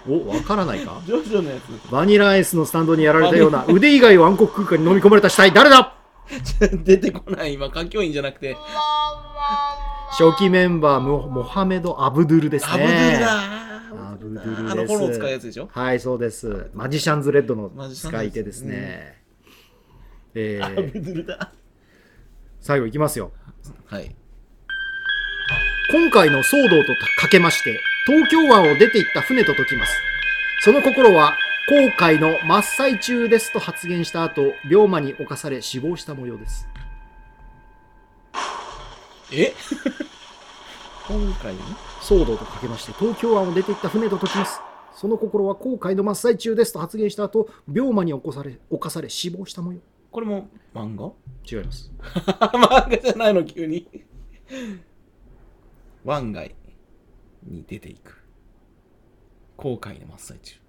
お、わからないか？ジョジョのやつ。バニラアイスのスタンドにやられたような腕以外を暗黒空間に飲み込まれた死体誰だ？出てこない。今、歌教員じゃなくて。初期メンバーモモハメド・アブドゥルですね。アブドゥルだアブドゥルあの炎使うやつでしょ？はい、そうです。マジシャンズ・レッドの使い手ですね。えアブー、ドゥルだ。最後いきますよ。はい。今回の騒動とかけまして、東京湾を出て行った船と解きます。その心は、航海の真っ最中ですと発言した後、病魔に侵され死亡した模様です。え？今回の騒動とかけまして、東京湾を出て行った船と解きます。その心は航海の真っ最中ですと発言した後、病魔に起こされ、侵され死亡した模様。これも漫画？違います。漫画じゃないの、急に。湾外に出ていく。航海の真っ最中。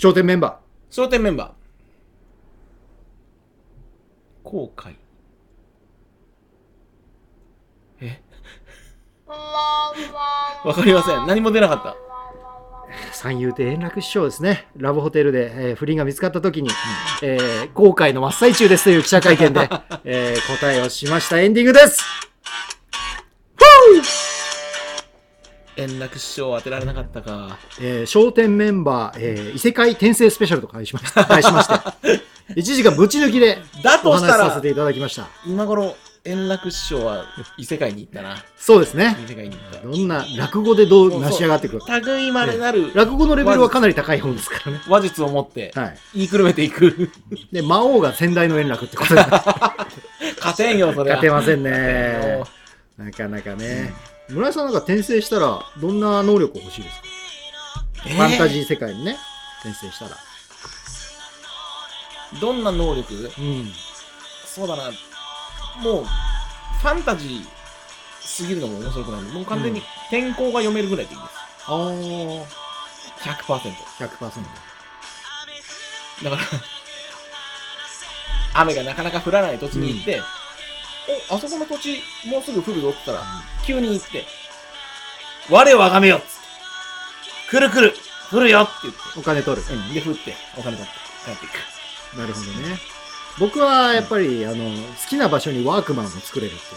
笑点メンバ商店メンバー。航海。え？わかりません。何も出なかった。ー。三遊亭円楽師匠ですね。ラブホテルで、えー不倫が見つかった時に、えー航海の真っ最中ですという記者会見で、えー答えをしましたエンディングです。円楽師匠当てられなかったか。えー、笑点メンバー、えー異世界転生スペシャルと題しまししまして、1時間ぶち抜きでだおとしたら話しさせて、いただきました。今頃、円楽師匠は異世界に行ったな。そうですね。異世界に行った。どんな落語でどう成し上がっていくか。類まれなる落語のレベルはかなり高い方ですからね。話術を持ってはい。言いくるめていく。で、魔王が先代の円楽ってことで、勝てんよ、それは。勝てませんねよ。なかなかね。村井さんなんか転生したら、どんな能力欲しいですか、えファンタジー世界にね、転生したら。どんな能力？うん。そうだな。もう、ファンタジーすぎるのも面白くないもう完全にうん天候が読めるぐらいでいいです。ああ、100%。100%。だから、雨がなかなか降らない土地に行って、お、あそこの土地もうすぐ降るぞって言ったら、急に行って、我をあがめよっつって、来る来る降るよって言って、お金取る。うん、で降って、お金取って、帰っていく。なるほどね。僕はやっぱり、あの、好きな場所にワークマンを作れるって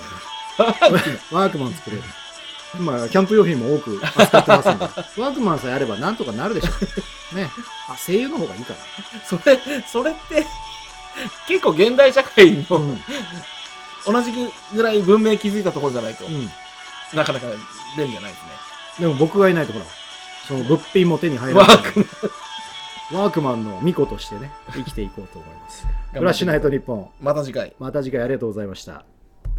いうね。ワークマン作れる。今、キャンプ用品も多く扱ってますんで、ワークマンさえあればなんとかなるでしょう。ね。あ、声優の方がいいかそれ、それって、結構現代社会な。のうん。同じぐらい文明築いたところじゃないと、うん。なかなか便利じゃないですね。でも僕がいないとほら、その物品も手に入らワない。ークワークマンの巫女としてね、生きていこうと思います。フラッシュナイト日本、また次回。また次回ありがとうございました。